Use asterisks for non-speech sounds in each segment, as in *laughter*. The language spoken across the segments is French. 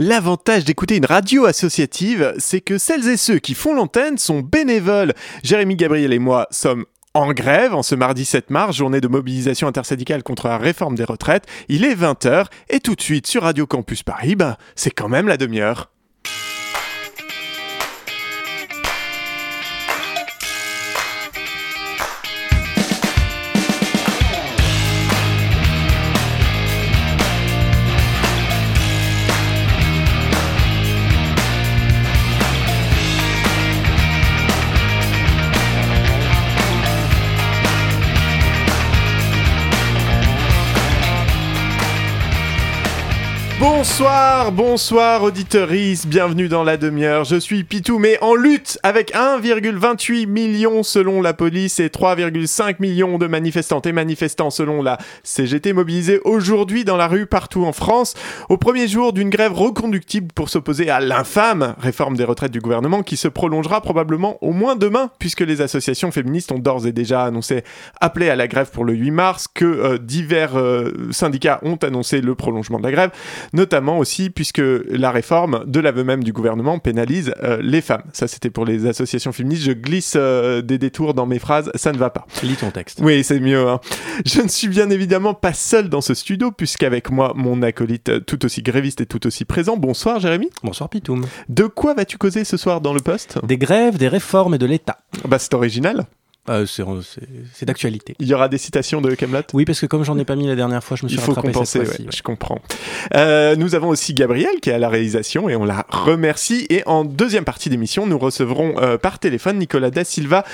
L'avantage d'écouter une radio associative, c'est que celles et ceux qui font l'antenne sont bénévoles. Jérémy Gabriel et moi sommes en grève en ce mardi 7 mars, journée de mobilisation intersyndicale contre la réforme des retraites. Il est 20h et tout de suite sur Radio Campus Paris, bah, c'est quand même la demi-heure. Bonsoir, bonsoir auditeuris, bienvenue dans la demi-heure. Je suis Pitou, mais en lutte avec 1,28 million selon la police et 3,5 millions de manifestantes et manifestants selon la CGT mobilisés aujourd'hui dans la rue partout en France, au premier jour d'une grève reconductible pour s'opposer à l'infâme réforme des retraites du gouvernement qui se prolongera probablement au moins demain, puisque les associations féministes ont d'ores et déjà annoncé appeler à la grève pour le 8 mars, que euh, divers euh, syndicats ont annoncé le prolongement de la grève notamment aussi puisque la réforme, de l'aveu même du gouvernement, pénalise euh, les femmes. Ça, c'était pour les associations féministes. Je glisse euh, des détours dans mes phrases, ça ne va pas. Lis ton texte. Oui, c'est mieux. Hein. Je ne suis bien évidemment pas seul dans ce studio, puisqu'avec moi, mon acolyte euh, tout aussi gréviste et tout aussi présent. Bonsoir, Jérémy. Bonsoir, Pitoum. De quoi vas-tu causer ce soir dans le poste? Des grèves, des réformes et de l'État. Bah, c'est original. Euh, c'est d'actualité. Il y aura des citations de Camelot Oui, parce que comme j'en ai pas mis la dernière fois, je me suis Il faut compenser, je comprends. Euh, nous avons aussi Gabriel qui est à la réalisation et on la remercie. Et en deuxième partie d'émission, nous recevrons euh, par téléphone Nicolas Da Silva,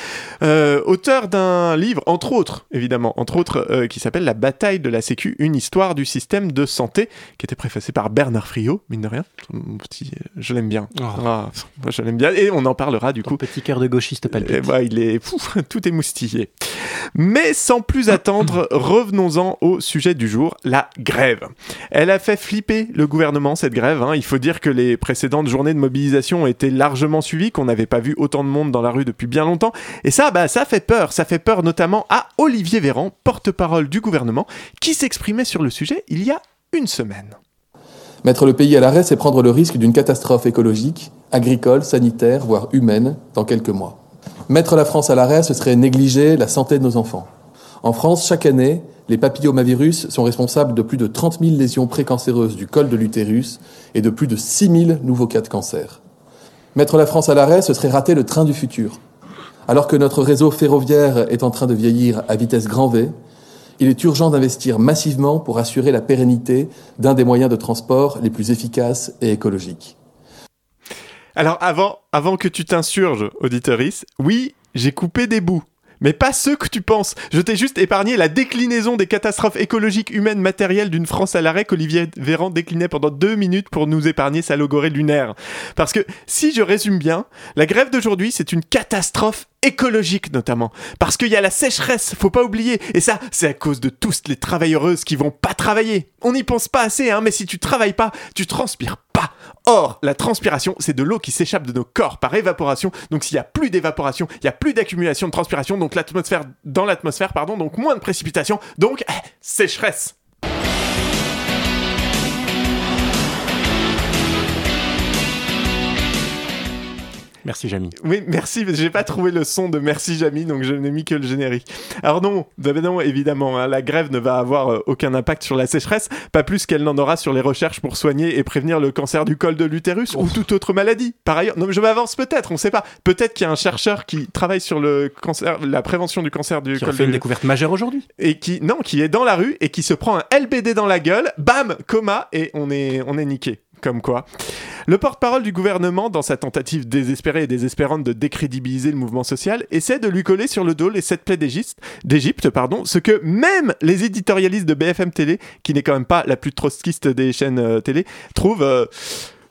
auteur d'un livre, entre autres, évidemment, entre autres, qui s'appelle La bataille de la Sécu, une histoire du système de santé, qui était préfacé par Bernard Friot, mine de rien. Mon petit, je l'aime bien. Oh. Ah, je l'aime bien. Et on en parlera du coup. Petit cœur de gauchiste palpite. bah, il est fou, *laughs* tout Mais sans plus attendre, revenons-en au sujet du jour, la grève. Elle a fait flipper le gouvernement, cette grève. Hein. Il faut dire que les précédentes journées de mobilisation ont été largement suivies, qu'on n'avait pas vu autant de monde dans la rue depuis bien longtemps. Et ça, bah, ça fait peur. Ça fait peur notamment à Olivier Véran, porte-parole du gouvernement, qui s'exprimait sur le sujet il y a une semaine. Mettre le pays à l'arrêt, c'est prendre le risque d'une catastrophe écologique, agricole, sanitaire, voire humaine, dans quelques mois. Mettre la France à l'arrêt, ce serait négliger la santé de nos enfants. En France, chaque année, les papillomavirus sont responsables de plus de 30 000 lésions précancéreuses du col de l'utérus et de plus de 6 000 nouveaux cas de cancer. Mettre la France à l'arrêt, ce serait rater le train du futur. Alors que notre réseau ferroviaire est en train de vieillir à vitesse grand V, il est urgent d'investir massivement pour assurer la pérennité d'un des moyens de transport les plus efficaces et écologiques. Alors avant, avant que tu t'insurges, auditoris, oui, j'ai coupé des bouts. Mais pas ceux que tu penses. Je t'ai juste épargné la déclinaison des catastrophes écologiques, humaines, matérielles d'une France à l'arrêt qu'Olivier Véran déclinait pendant deux minutes pour nous épargner sa logorée lunaire. Parce que, si je résume bien, la grève d'aujourd'hui, c'est une catastrophe écologique notamment. Parce qu'il y a la sécheresse, faut pas oublier. Et ça, c'est à cause de tous les travailleuses qui vont pas travailler. On n'y pense pas assez, hein, mais si tu travailles pas, tu transpires Or, la transpiration, c'est de l'eau qui s'échappe de nos corps par évaporation. Donc s'il y a plus d'évaporation, il y a plus d'accumulation de transpiration, donc l'atmosphère dans l'atmosphère, pardon, donc moins de précipitation, donc eh, sécheresse. Merci Jamy. Oui, merci. J'ai pas trouvé le son de merci Jamy, donc je n'ai mis que le générique. Alors non, bah, bah non évidemment, hein, la grève ne va avoir euh, aucun impact sur la sécheresse, pas plus qu'elle n'en aura sur les recherches pour soigner et prévenir le cancer du col de l'utérus ou toute autre maladie. Par ailleurs, non, je m'avance peut-être, on sait pas. Peut-être qu'il y a un chercheur qui travaille sur le cancer, la prévention du cancer du qui col a fait une découverte majeure aujourd'hui. Et qui, non, qui est dans la rue et qui se prend un LBD dans la gueule, bam, coma et on est, on est niqué. Comme quoi. Le porte-parole du gouvernement, dans sa tentative désespérée et désespérante de décrédibiliser le mouvement social, essaie de lui coller sur le dos les sept plaies d'Égypte, pardon, ce que même les éditorialistes de BFM Télé, qui n'est quand même pas la plus trotskiste des chaînes euh, télé, trouvent euh,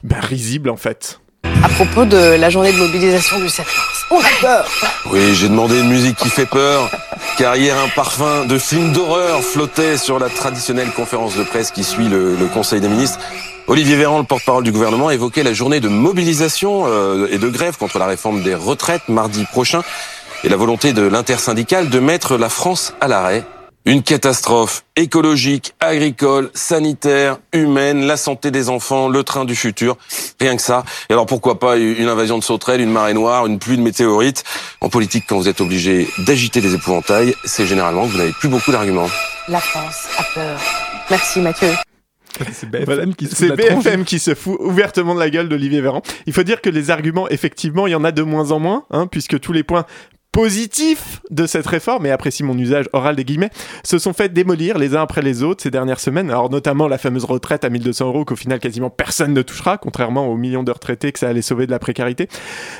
ben, risible en fait. À propos de la journée de mobilisation du 7 mars. On a peur Oui, j'ai demandé une musique qui fait peur, car hier un parfum de film d'horreur flottait sur la traditionnelle conférence de presse qui suit le, le Conseil des ministres. Olivier Véran, le porte-parole du gouvernement, évoquait la journée de mobilisation euh, et de grève contre la réforme des retraites mardi prochain et la volonté de l'intersyndicale de mettre la France à l'arrêt. Une catastrophe écologique, agricole, sanitaire, humaine, la santé des enfants, le train du futur, rien que ça. Et alors pourquoi pas une invasion de sauterelles, une marée noire, une pluie de météorites? En politique, quand vous êtes obligé d'agiter des épouvantails, c'est généralement que vous n'avez plus beaucoup d'arguments. La France a peur. Merci Mathieu. *laughs* C'est BFM qui se fout. BFM qui se ouvertement de la gueule d'Olivier Véran. Il faut dire que les arguments, effectivement, il y en a de moins en moins, hein, puisque tous les points positifs de cette réforme, et apprécie mon usage oral des guillemets, se sont fait démolir les uns après les autres ces dernières semaines. Alors notamment la fameuse retraite à 1200 euros qu'au final quasiment personne ne touchera, contrairement aux millions de retraités que ça allait sauver de la précarité.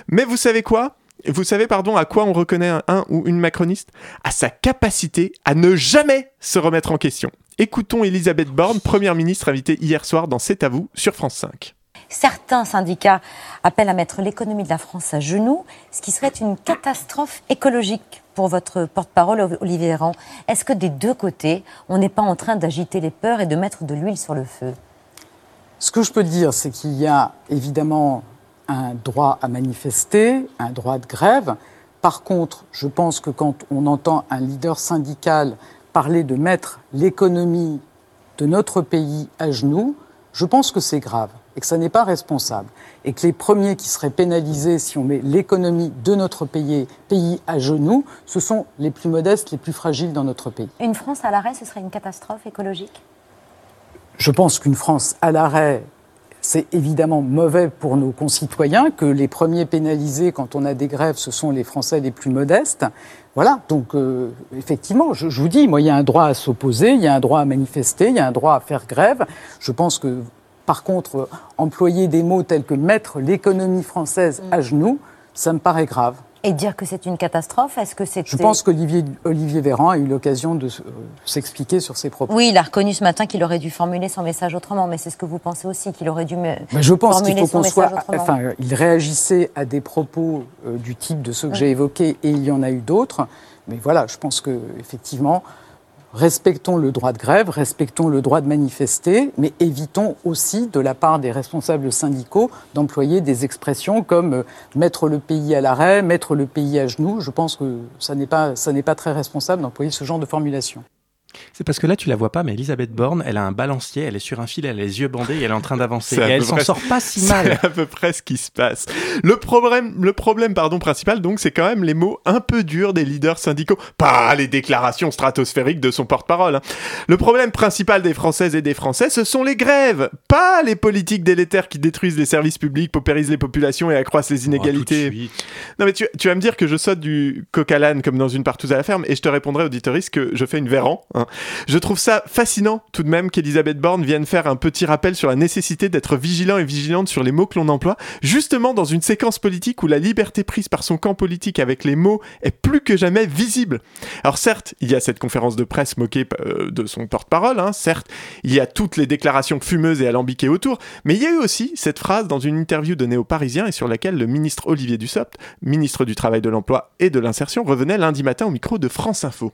Mais vous savez quoi? Vous savez, pardon, à quoi on reconnaît un, un ou une macroniste? À sa capacité à ne jamais se remettre en question. Écoutons Elisabeth Borne, première ministre invitée hier soir dans C'est à vous sur France 5. Certains syndicats appellent à mettre l'économie de la France à genoux, ce qui serait une catastrophe écologique pour votre porte-parole, Olivier Véran. Est-ce que des deux côtés, on n'est pas en train d'agiter les peurs et de mettre de l'huile sur le feu? Ce que je peux dire, c'est qu'il y a évidemment un droit à manifester, un droit de grève. Par contre, je pense que quand on entend un leader syndical parler de mettre l'économie de notre pays à genoux, je pense que c'est grave et que ça n'est pas responsable. Et que les premiers qui seraient pénalisés si on met l'économie de notre pays, pays à genoux, ce sont les plus modestes, les plus fragiles dans notre pays. Une France à l'arrêt, ce serait une catastrophe écologique? Je pense qu'une France à l'arrêt, c'est évidemment mauvais pour nos concitoyens, que les premiers pénalisés quand on a des grèves, ce sont les Français les plus modestes. Voilà, donc euh, effectivement, je, je vous dis, moi, il y a un droit à s'opposer, il y a un droit à manifester, il y a un droit à faire grève. Je pense que, par contre, employer des mots tels que mettre l'économie française à genoux, ça me paraît grave. Et dire que c'est une catastrophe, est-ce que c'est... Je pense qu'Olivier Olivier Véran a eu l'occasion de euh, s'expliquer sur ses propos. Oui, il a reconnu ce matin qu'il aurait dû formuler son message autrement, mais c'est ce que vous pensez aussi, qu'il aurait dû me Mais je pense qu'il faut qu'on soit. autrement. Enfin, il réagissait à des propos euh, du type de ceux que j'ai évoqués et il y en a eu d'autres. Mais voilà, je pense que effectivement, respectons le droit de grève, respectons le droit de manifester, mais évitons aussi, de la part des responsables syndicaux, d'employer des expressions comme euh, mettre le pays à l'arrêt, mettre le pays à genoux. Je pense que ça n'est pas, ça n'est pas très responsable d'employer ce genre de formulation. C'est parce que là, tu la vois pas, mais Elisabeth Borne, elle a un balancier, elle est sur un fil, elle a les yeux bandés et elle est en train d'avancer. *laughs* Et elle s'en sort pas si mal. C'est à peu près ce qui se passe. Le problème, le problème pardon, principal, donc, c'est quand même les mots un peu durs des leaders syndicaux. Pas les déclarations stratosphériques de son porte-parole. hein. Le problème principal des Françaises et des Français, ce sont les grèves. Pas les politiques délétères qui détruisent les services publics, paupérisent les populations et accroissent les inégalités. Oh, suite. Non mais tu, tu vas me dire que je saute du coq à l'âne comme dans une partouze à la ferme et je te répondrai auditoriste que je fais une Véran. hein. Je trouve ça fascinant tout de même qu'Elisabeth Borne vienne faire un petit rappel sur la nécessité d'être vigilant et vigilante sur les mots que l'on emploie, justement dans une séquence politique où la liberté prise par son camp politique avec les mots est plus que jamais visible. Alors certes, il y a cette conférence de presse moquée euh, de son porte-parole, hein, certes, il y a toutes les déclarations fumeuses et alambiquées autour, mais il y a eu aussi cette phrase dans une interview donnée aux Parisiens et sur laquelle le ministre Olivier Dussopt, ministre du Travail, de l'Emploi et de l'Insertion, revenait lundi matin au micro de France Info.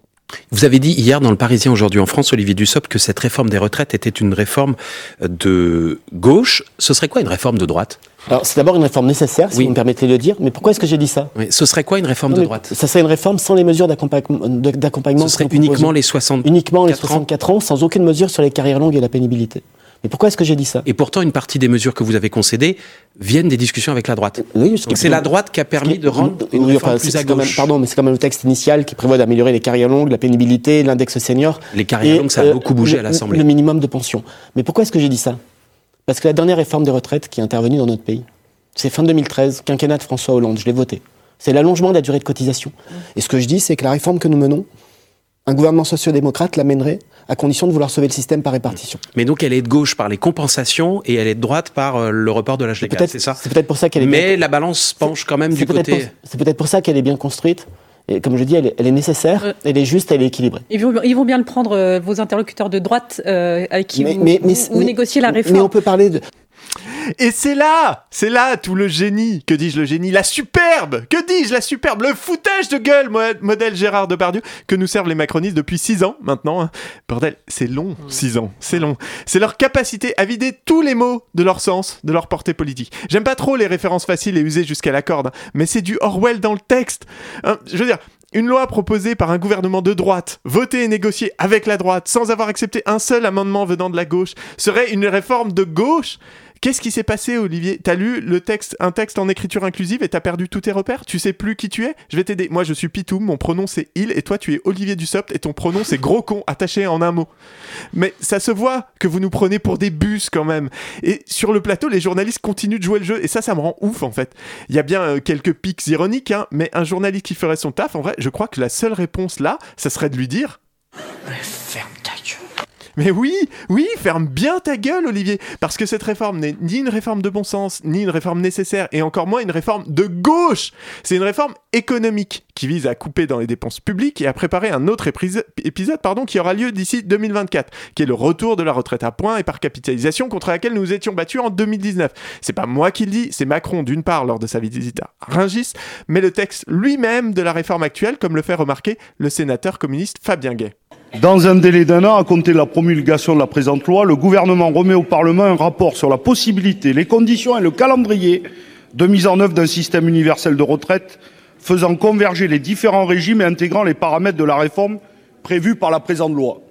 Vous avez dit hier dans le Parisien aujourd'hui en France, Olivier Dussopt, que cette réforme des retraites était une réforme de gauche. Ce serait quoi une réforme de droite? Alors, c'est d'abord une réforme nécessaire, si Oui. vous me permettez de le dire. Mais pourquoi est-ce que j'ai dit ça? Oui, Ce serait quoi une réforme Non, de droite? Ça serait une réforme sans les mesures d'accompagnement. Ce serait uniquement les 60. Uniquement les 4 ans. 64 ans, sans aucune mesure sur les carrières longues et la pénibilité. Mais pourquoi est-ce que j'ai dit ça? Et pourtant, une partie des mesures que vous avez concédées viennent des discussions avec la droite. Oui, c'est la droite qui a permis de rendre une Oui, enfin, plus à même- pardon, mais c'est quand même le texte initial qui prévoit d'améliorer les carrières longues, la pénibilité, l'index senior. Les carrières et, longues, ça a euh, beaucoup bougé le- à l'Assemblée. Le minimum de pension. Mais pourquoi est-ce que j'ai dit ça? Parce que la dernière réforme des retraites qui est intervenue dans notre pays, c'est fin 2013, quinquennat de François Hollande, je l'ai voté. C'est l'allongement de la durée de cotisation. Et ce que je dis, c'est que la réforme que nous menons, un gouvernement sociodémocrate l'amènerait à condition de vouloir sauver le système par répartition. Mais donc elle est de gauche par les compensations et elle est de droite par euh, le report de l'âge légal, Peut-être, c'est ça c'est peut-être pour ça qu'elle est Mais bien- la balance penche quand même du côté... pour- c'est peut-être pour ça qu'elle est bien construite. Et comme je dis, elle est, elle est nécessaire, Euh. elle est juste, elle est équilibrée. Ils vont, ils vont bien le prendre, euh, vos interlocuteurs de droite, euh, avec qui Mais- vous, mais- mais- vous- vous mais- négociez la Mais réforme. on peut parler de. Et c'est là, c'est là tout le génie, que dis-je le génie, la superbe, que dis-je la superbe, le foutage de gueule, mo- modèle Gérard Depardieu, que nous servent les macronistes depuis 6 ans maintenant. hein. Bordel, c'est long, 6 ans, c'est long. C'est leur capacité à vider tous les mots de leur sens, de leur portée politique. J'aime pas trop les références faciles et usées jusqu'à la corde, mais c'est du Orwell dans le texte. Hein, je veux dire, Une loi proposée par un gouvernement de droite, votée et négociée avec la droite, sans avoir accepté un seul amendement venant de la gauche, serait une réforme de gauche? Qu'est-ce qui s'est passé, Olivier? T'as lu le texte, un texte en écriture inclusive et t'as perdu tous tes repères? Tu sais plus qui tu es? Je vais t'aider. Moi, je suis Pitoum, mon pronom c'est il, et toi, tu es Olivier Dussopt, et ton pronom c'est gros con, attaché en un mot. Mais ça se voit que vous nous prenez pour des bus quand même. Et sur le plateau, les journalistes continuent de jouer le jeu, et ça, ça me rend ouf en fait. Il y a bien euh, quelques pics ironiques, hein, mais un journaliste qui ferait son taf, en vrai, je crois que la seule réponse là, ça serait de lui dire. Mais oui, oui, ferme bien ta gueule, Olivier, parce que cette réforme n'est ni une réforme de bon sens, ni une réforme nécessaire, et encore moins une réforme de gauche. C'est une réforme économique qui vise à couper dans les dépenses publiques et à préparer un autre épisode pardon, qui aura lieu d'ici 2024, qui est le retour de la retraite à points et par capitalisation contre laquelle nous étions battus en 2019. C'est pas moi qui le dis, c'est Macron d'une part lors de sa visite à Rungis, mais le texte lui-même de la réforme actuelle, comme le fait remarquer le sénateur communiste Fabien Gay. Dans un délai d'un an à compter de la promulgation de la présente loi, le gouvernement remet au Parlement un rapport sur la possibilité, les conditions et le calendrier de mise en œuvre d'un système universel de retraite faisant converger les différents régimes et intégrant les paramètres de la réforme prévue par la présente loi.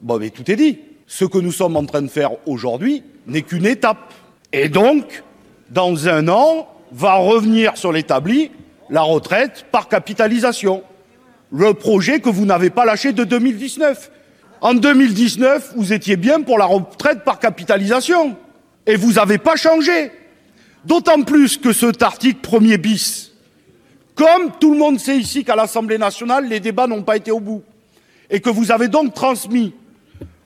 Bon, mais tout est dit. Ce que nous sommes en train de faire aujourd'hui n'est qu'une étape. Et donc, dans un an, va revenir sur l'établi la retraite par capitalisation le projet que vous n'avez pas lâché de 2019. En 2019, vous étiez bien pour la retraite par capitalisation. Et vous n'avez pas changé. D'autant plus que cet article premier bis, comme tout le monde sait ici qu'à l'Assemblée nationale, les débats n'ont pas été au bout, et que vous avez donc transmis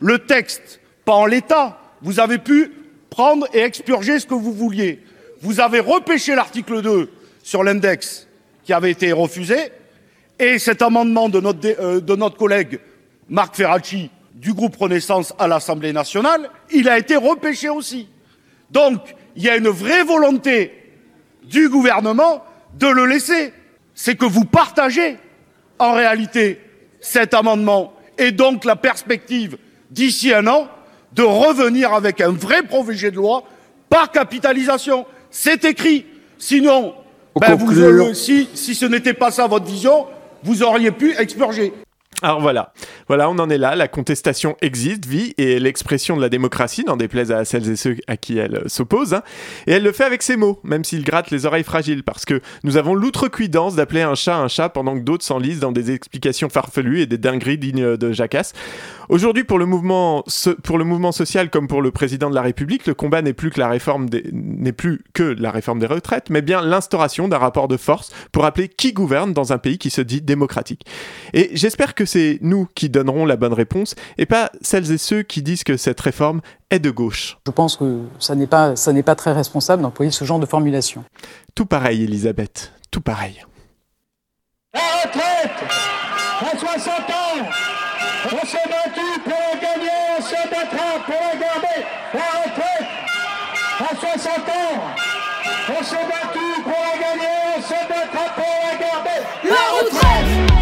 le texte, pas en l'état, vous avez pu prendre et expurger ce que vous vouliez. Vous avez repêché l'article 2 sur l'index qui avait été refusé, et cet amendement de notre, dé- euh, de notre collègue Marc Ferracci du groupe Renaissance à l'Assemblée nationale, il a été repêché aussi. Donc, il y a une vraie volonté du gouvernement de le laisser. C'est que vous partagez, en réalité, cet amendement et donc la perspective, d'ici un an, de revenir avec un vrai projet de loi par capitalisation. C'est écrit. Sinon, ben, vous, si ce n'était pas ça votre vision, vous auriez pu expurger. Alors voilà, voilà, on en est là. La contestation existe, vit, et est l'expression de la démocratie, n'en déplaise à celles et ceux à qui elle s'oppose. hein. Et elle le fait avec ses mots, même s'il gratte les oreilles fragiles, parce que nous avons l'outrecuidance d'appeler un chat un chat pendant que d'autres s'enlisent dans des explications farfelues et des dingueries dignes de jacasse. Aujourd'hui, pour le mouvement, social comme pour le président de la République, le combat n'est plus que la réforme plus que la réforme des retraites, mais bien l'instauration d'un rapport de force pour rappeler qui gouverne dans un pays qui se dit démocratique. Et j'espère que c'est nous qui donnerons la bonne réponse et pas celles et ceux qui disent que cette réforme est de gauche. Je pense que ça n'est pas, ça n'est pas très responsable d'employer ce genre de formulation. Tout pareil, Elisabeth, tout pareil. La retraite à 60 ans On s'est battu pour la gagner, on se battra pour la garder. La retraite à 60 ans On s'est battu pour la gagner, on se battra pour la garder. La retraite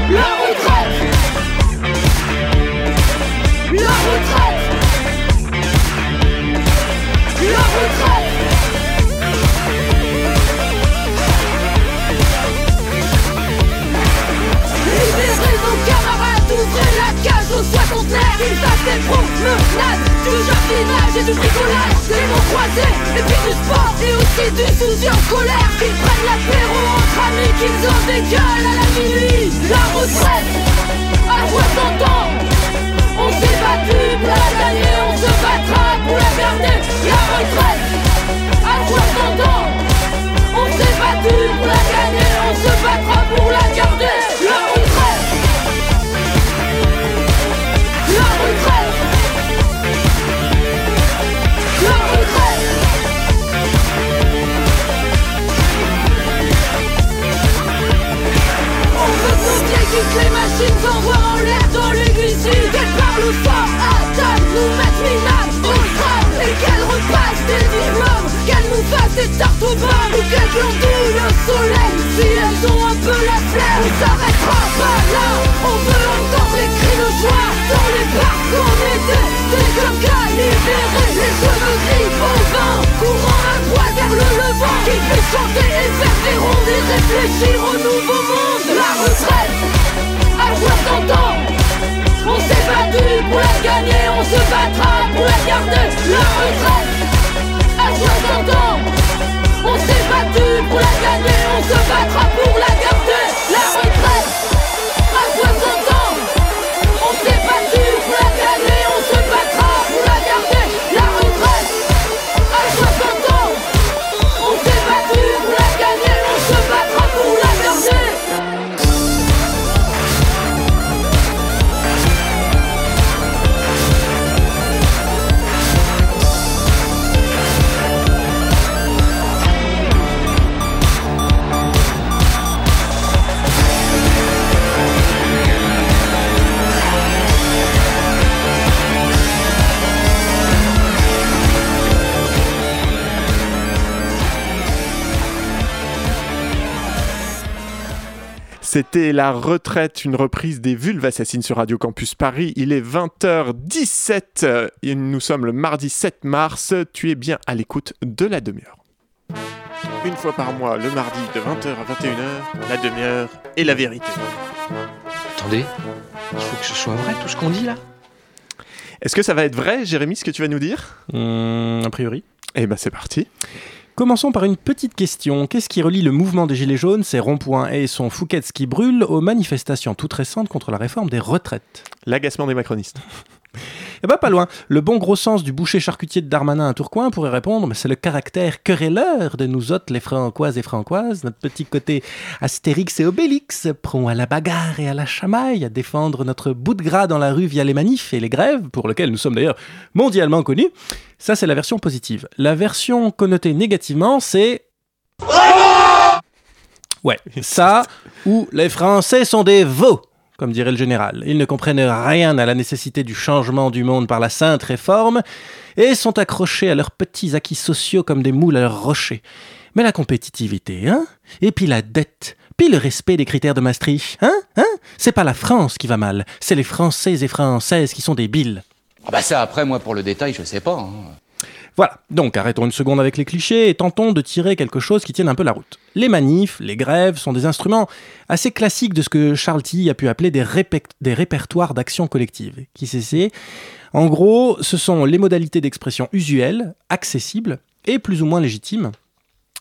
aux soixantenaires Ils fassent des promenades, du jardinage et du bricolage Des mots croisés, et puis du sport et aussi du souci en colère Qu'ils prennent l'apéro entre amis, qu'ils en dégueulent à la minuit La retraite, à 60 ans On s'est battu pour la gagner, on se battra pour la garder La retraite, à 60 ans on s'est battu pour la gagner, on se battra pour la garder. Que les machines s'envoient en l'air dans l'aiguille. Qu'elles parlent fort, attaquent, nous mettent minables au crâne Et qu'elles repassent des diplômes, qu'elles nous fassent des pas Nous quelqu'un d'où le soleil Si elles ont un peu la flemme. On s'arrêtera pas là. On veut entendre les cris de joie Dans les parcs en été. Des coquins libérés Les cheveux gris bovins Courant à droite vers le levant. Qui fait chanter et faire des rondes Et réfléchir au nouveau monde. La retraite se battra pour la garder. La retraite C'était La Retraite, une reprise des Vulves Assassines sur Radio Campus Paris. Il est 20h17 euh, et nous sommes le mardi 7 mars. Tu es bien à l'écoute de la demi-heure. Une fois par mois, le mardi de 20h à 21h, la demi-heure et la vérité. Attendez, il faut que ce soit vrai tout ce qu'on dit là Est-ce que ça va être vrai, Jérémy, ce que tu vas nous dire? Hum, A priori. Eh ben c'est parti. Commençons par une petite question. Qu'est-ce qui relie le mouvement des Gilets jaunes, ses ronds-points et son Fouquet's qui brûle aux manifestations toutes récentes contre la réforme des retraites? L'agacement des macronistes. Eh ben pas loin. Le bon gros sens du boucher charcutier de Darmanin à Tourcoing pourrait répondre mais c'est le caractère querelleur de nous autres, les francoises et francoises, notre petit côté Astérix et Obélix, prompt à la bagarre et à la chamaille, à défendre notre bout de gras dans la rue via les manifs et les grèves, pour lesquels nous sommes d'ailleurs mondialement connus. Ça, c'est la version positive. La version connotée négativement, c'est... Ouais, ça, où les Français sont des veaux, comme dirait le général. Ils ne comprennent rien à la nécessité du changement du monde par la sainte réforme, et sont accrochés à leurs petits acquis sociaux comme des moules à leurs rochers. Mais la compétitivité, hein? Et puis la dette puis le respect des critères de Maastricht, hein? Hein? C'est pas la France qui va mal, c'est les Français et Françaises qui sont débiles. Ah bah ça après moi pour le détail je sais pas. hein. Voilà, donc arrêtons une seconde avec les clichés et tentons de tirer quelque chose qui tienne un peu la route. Les manifs, les grèves sont des instruments assez classiques de ce que Charles Tilly a pu appeler des, répertoires d'action collective. Qui c'est c'est? En gros, ce sont les modalités d'expression usuelles, accessibles et plus ou moins légitimes.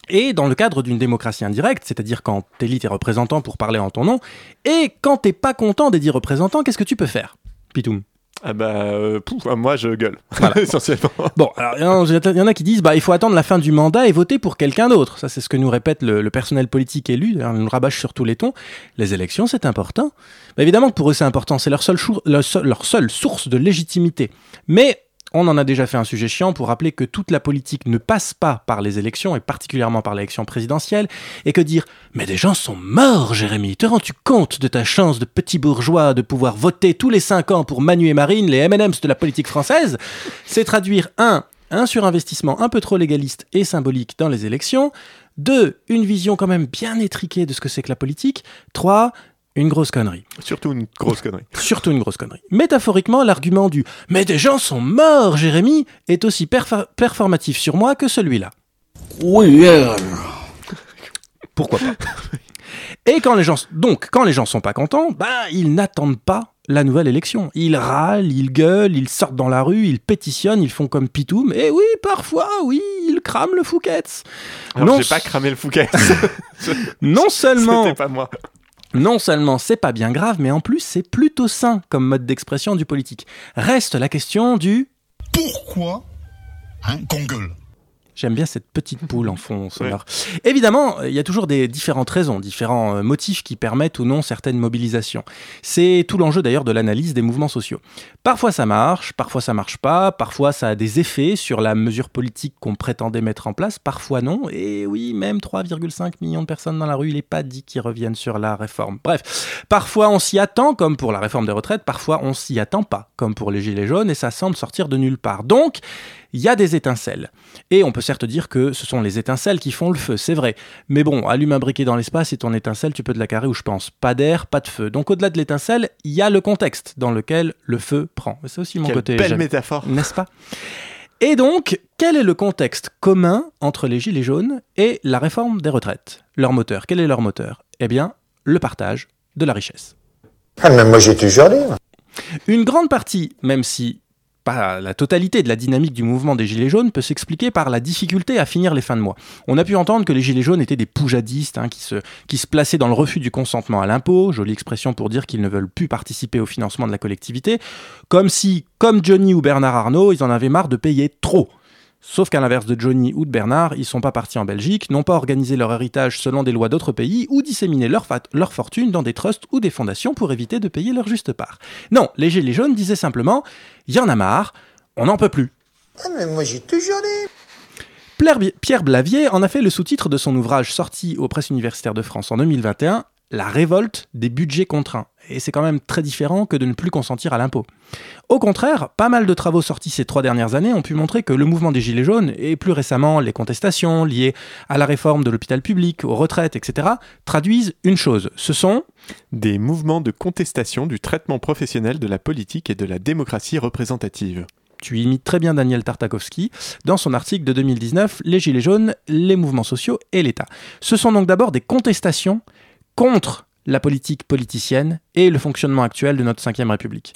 Et dans le cadre d'une démocratie indirecte, c'est-à-dire quand t'élis tes représentants pour parler en ton nom, et quand t'es pas content des dix représentants, qu'est-ce que tu peux faire? Pitoum Ah bah, euh, pouf, ah, moi je gueule, *laughs* Voilà. essentiellement. Bon, alors il y en a- il y en a qui disent bah il faut attendre la fin du mandat et voter pour quelqu'un d'autre. Ça c'est ce que nous répète le, le personnel politique élu. On nous rabâche sur tous les tons. Les élections c'est important. Bah, évidemment que pour eux c'est important. C'est leur seule, chou- leur seul- leur seule source de légitimité. Mais on en a déjà fait un sujet chiant pour rappeler que toute la politique ne passe pas par les élections, et particulièrement par l'élection présidentielle, et que dire « Mais des gens sont morts, Jérémy. Te rends-tu compte de ta chance de petit bourgeois de pouvoir voter tous les cinq ans pour Manu et Marine, les M&M's de la politique française ?» C'est traduire un un surinvestissement un peu trop légaliste et symbolique dans les élections, deux, une vision quand même bien étriquée de ce que c'est que la politique, trois, une grosse connerie. Surtout une grosse connerie. *laughs* Surtout une grosse connerie. Métaphoriquement, l'argument du « Mais des gens sont morts, Jérémy !» est aussi perfa- performatif sur moi que celui-là. Oui, euh, Pourquoi pas? Et quand les gens, donc, quand les gens sont pas contents, ben, ils n'attendent pas la nouvelle élection. Ils râlent, ils gueulent, ils sortent dans la rue, ils pétitionnent, ils font comme Pitoum, et oui, parfois, oui, ils crament le Fouquet's. Alors Non j'ai pas cramé le Fouquet. *laughs* *laughs* Non seulement, C'était pas moi. Non seulement c'est pas bien grave, mais en plus c'est plutôt sain comme mode d'expression du politique. Reste la question du Pourquoi hein, qu'on J'aime bien cette petite poule en fond sonore. Évidemment, il y a toujours des différentes raisons, différents euh, motifs qui permettent ou non certaines mobilisations. C'est tout l'enjeu d'ailleurs de l'analyse des mouvements sociaux. Parfois ça marche, parfois ça marche pas, parfois ça a des effets sur la mesure politique qu'on prétendait mettre en place, parfois non. Et oui, même 3,5 millions de personnes dans la rue, il n'est pas dit qu'ils reviennent sur la réforme. Bref, parfois on s'y attend, comme pour la réforme des retraites, parfois on s'y attend pas, comme pour les gilets jaunes, et ça semble sortir de nulle part. Donc, il y a des étincelles. Et on peut certes dire que ce sont les étincelles qui font le feu, c'est vrai. Mais bon, allume un briquet dans l'espace et ton étincelle, tu peux te la carrer où je pense. Pas d'air, pas de feu. Donc au-delà de l'étincelle, il y a le contexte dans lequel le feu prend. C'est aussi mon Quelle côté. belle métaphore. N'est-ce pas? Et donc, quel est le contexte commun entre les Gilets jaunes et la réforme des retraites? Leur moteur, quel est leur moteur? Eh bien, le partage de la richesse. Ah, mais moi j'ai toujours dit. Une grande partie, même si la totalité de la dynamique du mouvement des Gilets jaunes, peut s'expliquer par la difficulté à finir les fins de mois. On a pu entendre que les Gilets jaunes étaient des poujadistes hein, qui se plaçaient dans le refus du consentement à l'impôt, jolie expression pour dire qu'ils ne veulent plus participer au financement de la collectivité, comme si, comme Johnny ou Bernard Arnault, ils en avaient marre de payer trop. Sauf qu'à l'inverse de Johnny ou de Bernard, ils sont pas partis en Belgique, n'ont pas organisé leur héritage selon des lois d'autres pays ou disséminé leur, fortune dans des trusts ou des fondations pour éviter de payer leur juste part. Non, les Gilets jaunes disaient simplement il y en a marre, on n'en peut plus. Ah, mais moi j'ai toujours dit. Pierre Blavier en a fait le sous-titre de son ouvrage sorti aux presses universitaires de France en 2021, La révolte des budgets contraints. Et c'est quand même très différent que de ne plus consentir à l'impôt. Au contraire, pas mal de travaux sortis ces trois dernières années ont pu montrer que le mouvement des Gilets jaunes, et plus récemment les contestations liées à la réforme de l'hôpital public, aux retraites, etc., traduisent une chose. Ce sont des mouvements de contestation du traitement professionnel de la politique et de la démocratie représentative. Tu imites très bien Daniel Tartakovsky dans son article de 2019 Les Gilets jaunes, les mouvements sociaux et l'État. Ce sont donc d'abord des contestations contre la politique politicienne et le fonctionnement actuel de notre Ve République.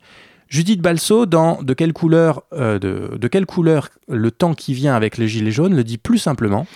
Judith Balso, dans de quelle, couleur, euh, de, quelle couleur le temps qui vient avec les Gilets jaunes, le dit plus simplement.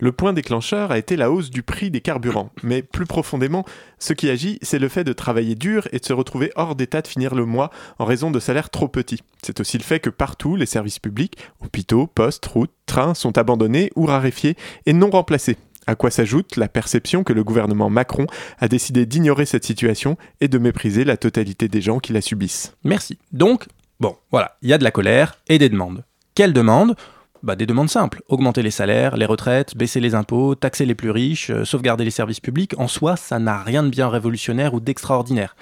Le point déclencheur a été la hausse du prix des carburants. Mais plus profondément, ce qui agit, c'est le fait de travailler dur et de se retrouver hors d'état de finir le mois en raison de salaires trop petits. C'est aussi le fait que partout, les services publics, hôpitaux, postes, routes, trains sont abandonnés ou raréfiés et non remplacés. À quoi s'ajoute la perception que le gouvernement Macron a décidé d'ignorer cette situation et de mépriser la totalité des gens qui la subissent. Merci. Donc, bon, voilà, il y a de la colère et des demandes. Quelles demandes? Bah, des demandes simples. Augmenter les salaires, les retraites, baisser les impôts, taxer les plus riches, euh, sauvegarder les services publics. En soi, ça n'a rien de bien révolutionnaire ou d'extraordinaire.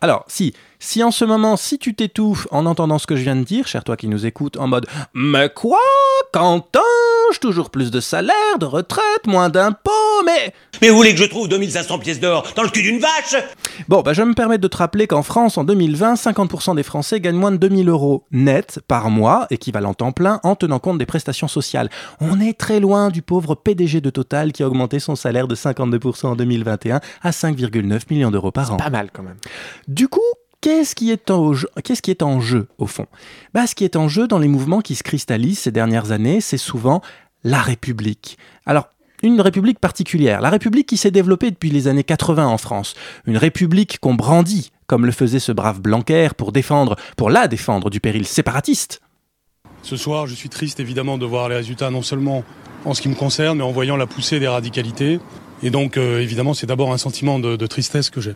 Alors, si, si en ce moment, si tu t'étouffes en entendant ce que je viens de dire, cher toi qui nous écoutes, en mode Mais quoi? Qu'entends-je? Toujours plus de salaire, de retraite, moins d'impôts, mais. Mais vous voulez que je trouve 2500 pièces d'or dans le cul d'une vache? Bon, bah, je vais me permettre de te rappeler qu'en France, en 2020, 50% des Français gagnent moins de 2000 euros net par mois, équivalent temps plein, en tenant compte des prestations sociales. On est très loin du pauvre PDG de Total qui a augmenté son salaire de 52% en 2021 à 5,9 millions d'euros par an. Pas mal quand même. Du coup, Qu'est-ce qui, est en jeu, qui est en jeu, au fond? Bah, Ce qui est en jeu dans les mouvements qui se cristallisent ces dernières années, c'est souvent la République. Alors, une République particulière, la République qui s'est développée depuis les années 80 en France, une République qu'on brandit, comme le faisait ce brave Blanquer, pour défendre, pour la défendre du péril séparatiste. Ce soir, je suis triste évidemment de voir les résultats, non seulement en ce qui me concerne, mais en voyant la poussée des radicalités. Et donc, euh, évidemment, c'est d'abord un sentiment de tristesse que j'ai.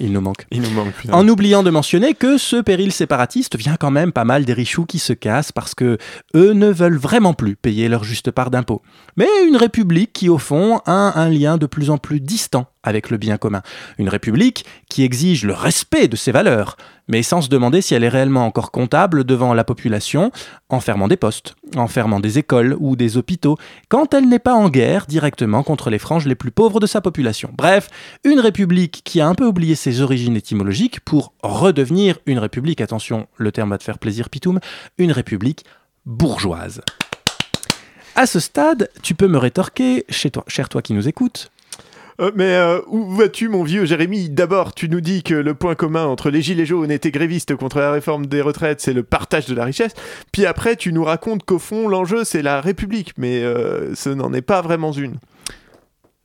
Il nous manque. Il nous manque. putain. En oubliant de mentionner que ce péril séparatiste vient quand même pas mal des richoux qui se cassent parce que eux ne veulent vraiment plus payer leur juste part d'impôts. Mais une république qui, au fond, a un lien de plus en plus distant avec le bien commun. Une république qui exige le respect de ses valeurs, mais sans se demander si elle est réellement encore comptable devant la population, en fermant des postes, en fermant des écoles ou des hôpitaux, quand elle n'est pas en guerre directement contre les franges les plus pauvres de sa population. Bref, une république qui a un peu oublié ses origines étymologiques pour redevenir une république, attention, le terme va te faire plaisir Pitoum, une république bourgeoise. À ce stade, tu peux me rétorquer, cher toi qui nous écoutes, Euh, mais euh, où vas-tu, mon vieux Jérémy? D'abord, tu nous dis que le point commun entre les gilets jaunes et tes grévistes contre la réforme des retraites, c'est le partage de la richesse. Puis après, tu nous racontes qu'au fond, l'enjeu, c'est la République. Mais euh, ce n'en est pas vraiment une.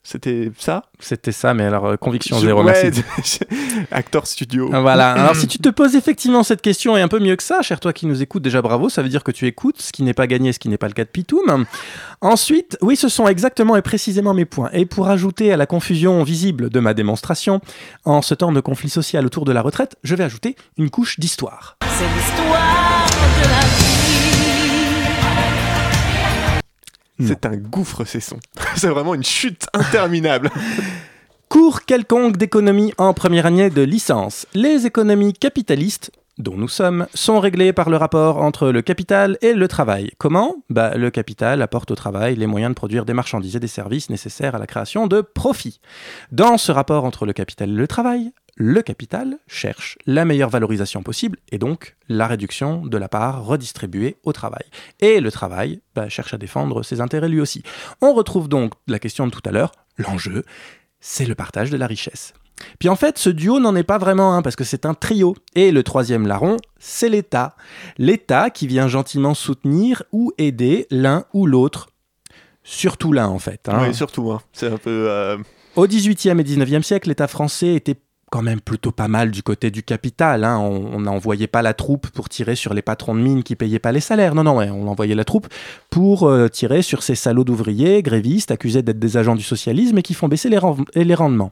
C'était ça? C'était ça, mais alors euh, conviction Je- zéro, ouais, merci. *laughs* Actor studio. Voilà. *laughs* Alors, si tu te poses effectivement cette question et un peu mieux que ça, cher toi qui nous écoutes, déjà bravo, ça veut dire que tu écoutes, ce qui n'est pas gagné, ce qui n'est pas le cas de Pitoum. Ensuite, oui, ce sont exactement et précisément mes points. Et pour ajouter à la confusion visible de ma démonstration, en ce temps de conflit social autour de la retraite, je vais ajouter une couche d'histoire. C'est l'histoire de la C'est un gouffre, ces sons. *laughs* c'est vraiment une chute interminable. *laughs* Cours quelconque d'économie en première année de licence. Les économies capitalistes dont nous sommes, sont réglés par le rapport entre le capital et le travail. Comment? Bah, Le capital apporte au travail les moyens de produire des marchandises et des services nécessaires à la création de profits. Dans ce rapport entre le capital et le travail, le capital cherche la meilleure valorisation possible et donc la réduction de la part redistribuée au travail. Et le travail bah, cherche à défendre ses intérêts lui aussi. On retrouve donc la question de tout à l'heure, l'enjeu, c'est le partage de la richesse. Puis en fait, ce duo n'en est pas vraiment un, parce que c'est un trio. Et le troisième larron, c'est l'État. L'État qui vient gentiment soutenir ou aider l'un ou l'autre. Surtout l'un, en fait. hein. Oui, surtout. hein. C'est un peu. euh, Au XVIIIe et XIXe siècle, l'État français était quand même plutôt pas mal du côté du capital. hein. On n'envoyait pas la troupe pour tirer sur les patrons de mines qui payaient pas les salaires. Non, non, on envoyait la troupe pour euh, tirer sur ces salauds d'ouvriers, grévistes, accusés d'être des agents du socialisme et qui font baisser les, les rendements.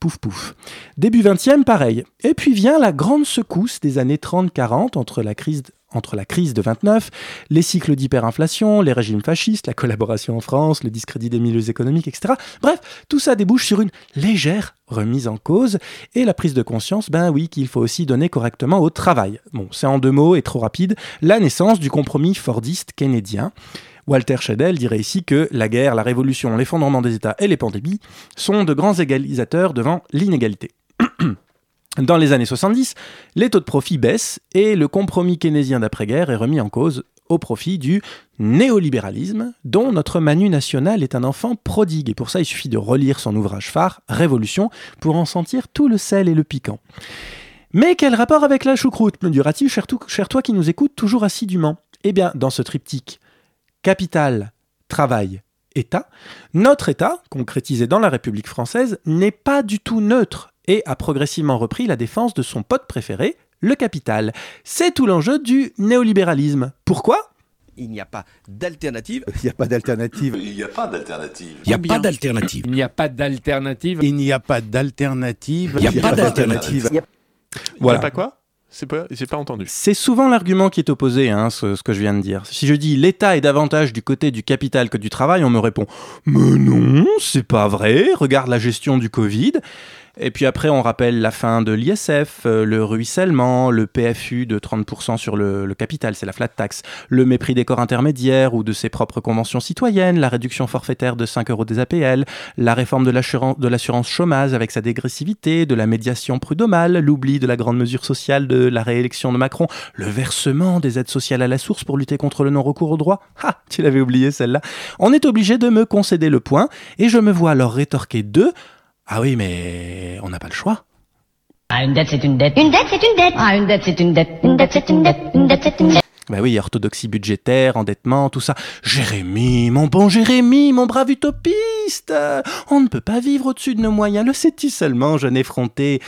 Pouf, pouf. Début 20e, pareil. Et puis vient la grande secousse des années 30-40 entre la crise entre la crise de 29, les cycles d'hyperinflation, les régimes fascistes, la collaboration en France, le discrédit des milieux économiques, etc. Bref, tout ça débouche sur une légère remise en cause et la prise de conscience, ben oui, qu'il faut aussi donner correctement au travail. Bon, c'est en deux mots et trop rapide, la naissance du compromis fordiste kennedien. Walter Schedel dirait ici que la guerre, la révolution, l'effondrement des États et les pandémies sont de grands égalisateurs devant l'inégalité. Dans les années 70, les taux de profit baissent et le compromis keynésien d'après-guerre est remis en cause au profit du néolibéralisme, dont notre Manu national est un enfant prodigue. Et pour ça, il suffit de relire son ouvrage phare, Révolution, pour en sentir tout le sel et le piquant. Mais quel rapport avec la choucroute, me dira-t-il, cher, toi qui nous écoutes toujours assidûment? Eh bien, dans ce triptyque capital, travail, État, notre État, concrétisé dans la République française, n'est pas du tout neutre et a progressivement repris la défense de son pote préféré, le capital. C'est tout l'enjeu du néolibéralisme. Pourquoi? Il n'y a pas d'alternative. Il n'y a pas d'alternative. Il n'y a pas d'alternative. Il n'y a pas d'alternative. Il n'y a pas d'alternative. Il n'y a pas d'alternative. Il n'y a pas d'alternative. Voilà. Il y a pas quoi? C'est pas, j'ai pas entendu. C'est souvent l'argument qui est opposé, hein, ce, ce que je viens de dire. Si je dis l'État est davantage du côté du capital que du travail, on me répond Mais non, c'est pas vrai, regarde la gestion du Covid. Et puis après, on rappelle la fin de l'ISF, euh, le ruissellement, le PFU de 30% sur le, capital, c'est la flat tax, le mépris des corps intermédiaires ou de ses propres conventions citoyennes, la réduction forfaitaire de 5 euros des APL, la réforme de l'assurance de l'assurance chômage avec sa dégressivité, de la médiation prud'homale, l'oubli de la grande mesure sociale de la réélection de Macron, le versement des aides sociales à la source pour lutter contre le non-recours au droit. Ah, tu l'avais oublié celle-là. On est obligé de me concéder le point et je me vois alors rétorquer deux. Ah oui, mais on n'a pas le choix. Ah, une dette, c'est une dette. Une dette, c'est une dette. Ah, une dette, c'est une dette. Une dette, c'est une dette. Une dette, c'est une dette. Bah oui, orthodoxie budgétaire, endettement, tout ça. Jérémy, mon bon Jérémy, mon brave utopiste On ne peut pas vivre au-dessus de nos moyens, le sais-tu seulement, jeune effronté?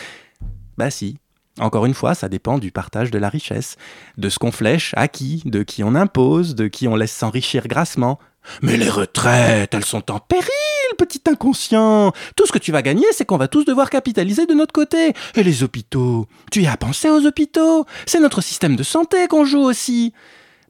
Bah si. Encore une fois, ça dépend du partage de la richesse, de ce qu'on flèche, à qui, de qui on impose, de qui on laisse s'enrichir grassement? Mais les retraites, elles sont en péril, petit inconscient. Tout ce que tu vas gagner, c'est qu'on va tous devoir capitaliser de notre côté. Et les hôpitaux Tu y as pensé aux hôpitaux? C'est notre système de santé qu'on joue aussi.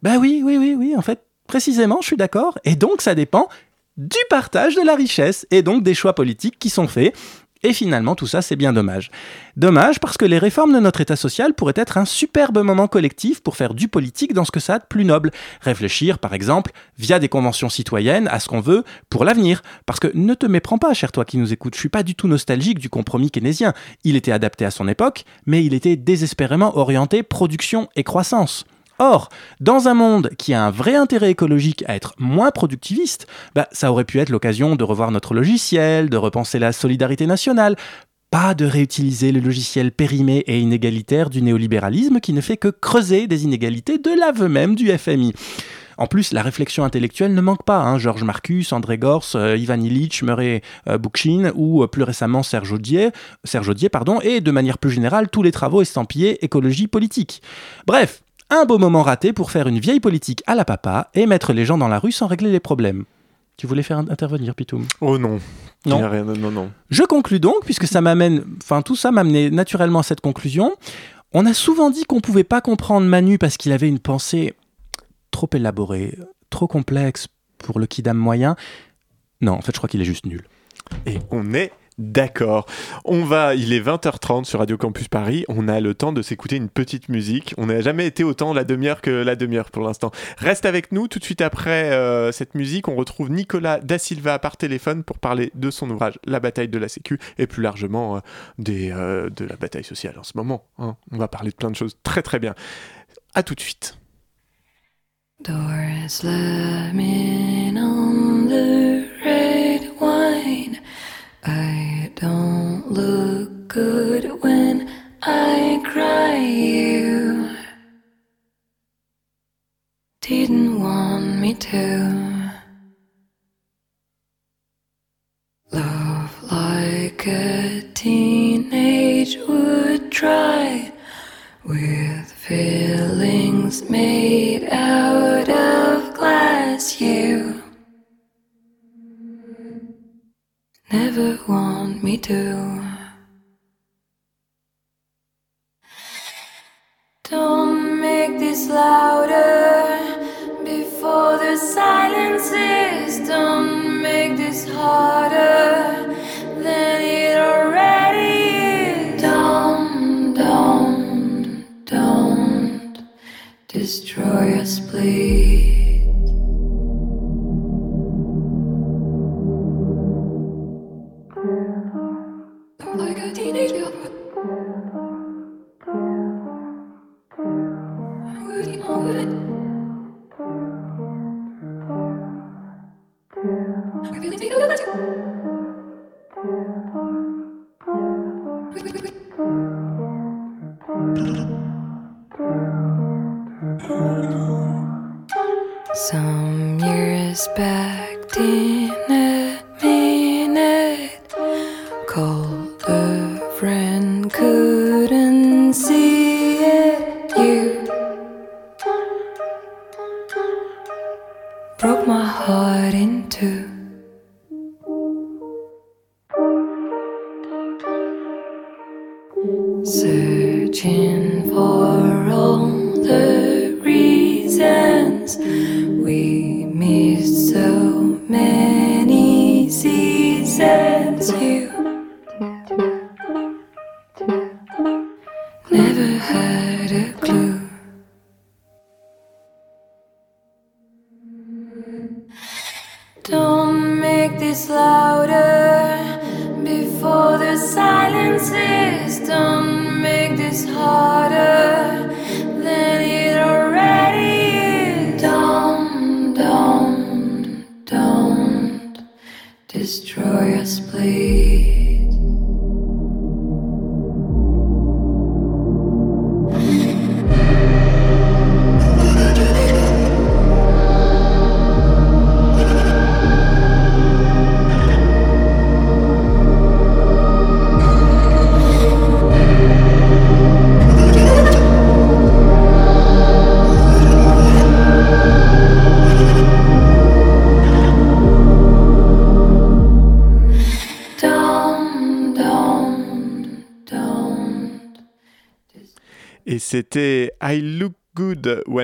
Bah oui, oui, oui, oui, en fait, précisément, je suis d'accord. Et donc, ça dépend du partage de la richesse et donc des choix politiques qui sont faits. Et finalement, tout ça, c'est bien dommage. Dommage parce que les réformes de notre État social pourraient être un superbe moment collectif pour faire du politique dans ce que ça a de plus noble. Réfléchir, par exemple, via des conventions citoyennes, à ce qu'on veut pour l'avenir. Parce que ne te méprends pas, cher toi qui nous écoutes, je suis pas du tout nostalgique du compromis keynésien. Il était adapté à son époque, mais il était désespérément orienté production et croissance. Or, dans un monde qui a un vrai intérêt écologique à être moins productiviste, bah, ça aurait pu être l'occasion de revoir notre logiciel, de repenser la solidarité nationale, pas de réutiliser le logiciel périmé et inégalitaire du néolibéralisme qui ne fait que creuser des inégalités de l'aveu même du FMI. En plus, la réflexion intellectuelle ne manque pas. Hein. Georges Marcus, André Gors, euh, Ivan Illich, Murray euh, Bookchin ou euh, plus récemment Serge Audier, Serge pardon, et de manière plus générale tous les travaux estampillés écologie politique. Bref, un beau moment raté pour faire une vieille politique à la papa et mettre les gens dans la rue sans régler les problèmes. Tu voulais faire intervenir, Pitoum? Oh non. Non. Il y a rien- non, non. Je conclus donc, puisque ça m'amène, enfin tout ça m'amenait naturellement à cette conclusion. On a souvent dit qu'on pouvait pas comprendre Manu parce qu'il avait une pensée trop élaborée, trop complexe pour le kidam moyen. Non, en fait, je crois qu'il est juste nul. Et on est D'accord. On va, il est 20h30 sur Radio Campus Paris. On a le temps de s'écouter une petite musique. On n'a jamais été autant la demi-heure que la demi-heure pour l'instant. Reste avec nous. Tout de suite après euh, cette musique, on retrouve Nicolas Da Silva par téléphone pour parler de son ouvrage La bataille de la Sécu et plus largement euh, euh, de la bataille sociale en ce moment. hein. On va parler de plein de choses très très bien. À tout de suite. Door slamming on the red wine. Don't look good when I cry. You didn't want me to. Love like a teenage would try with feelings made never want me to. Don't make this louder before the silence is. Don't make this harder than it already is. Don't, don't, don't destroy us, please.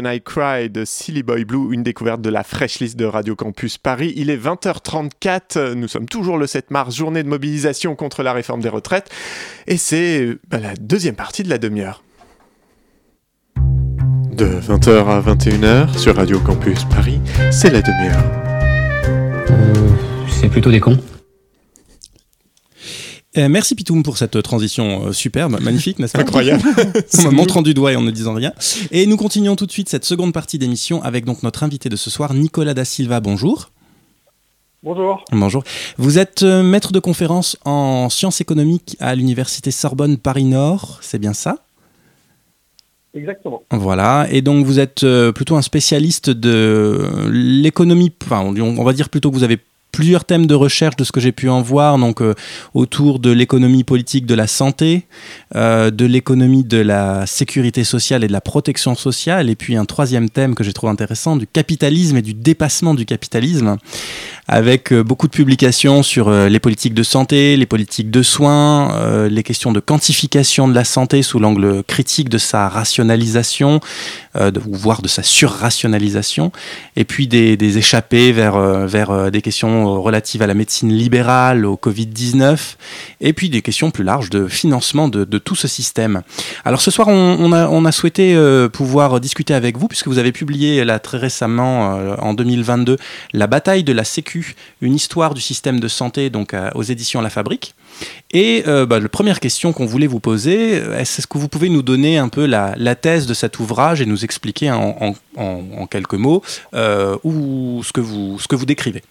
I Cry de Silly Boy Blue, une découverte de la fresh list de Radio Campus Paris. Il est 20h34, nous sommes toujours le 7 mars, journée de mobilisation contre la réforme des retraites, et c'est bah, la deuxième partie de la demi-heure. De 20h à 21h sur Radio Campus Paris, c'est la demi-heure. C'est plutôt des cons. Euh, merci Pitoum pour cette transition euh, superbe, *laughs* magnifique, n'est-ce pas? Incroyable. *laughs* En me montrant du doigt et en ne disant rien. Et nous continuons tout de suite cette seconde partie d'émission avec donc notre invité de ce soir, Nicolas Da Silva. Bonjour. Bonjour. Bonjour. Vous êtes euh, maître de conférence en sciences économiques à l'université Sorbonne Paris Nord, c'est bien ça? Exactement. Voilà, et donc vous êtes euh, plutôt un spécialiste de l'économie, enfin on va dire plutôt que vous avez plusieurs thèmes de recherche de ce que j'ai pu en voir, donc euh, autour de l'économie politique de la santé, euh, de l'économie de la sécurité sociale et de la protection sociale, et puis un troisième thème que j'ai trouvé intéressant, du capitalisme et du dépassement du capitalisme. Avec euh, beaucoup de publications sur euh, les politiques de santé, les politiques de soins, euh, les questions de quantification de la santé sous l'angle critique de sa rationalisation, voire de sa surrationalisation, et puis des, échappées vers, vers des questions relatives à la médecine libérale, au Covid-19, et puis des questions plus larges de financement de, tout ce système. Alors ce soir, on, a, souhaité pouvoir discuter avec vous, puisque vous avez publié là très récemment, en 2022, La bataille de la Une histoire du système de santé, donc à- aux éditions La Fabrique. Et euh, bah, la première question qu'on voulait vous poser, euh, est-ce que vous pouvez nous donner un peu la, thèse de cet ouvrage et nous expliquer en, quelques mots euh, ce, que vous, ce que vous décrivez?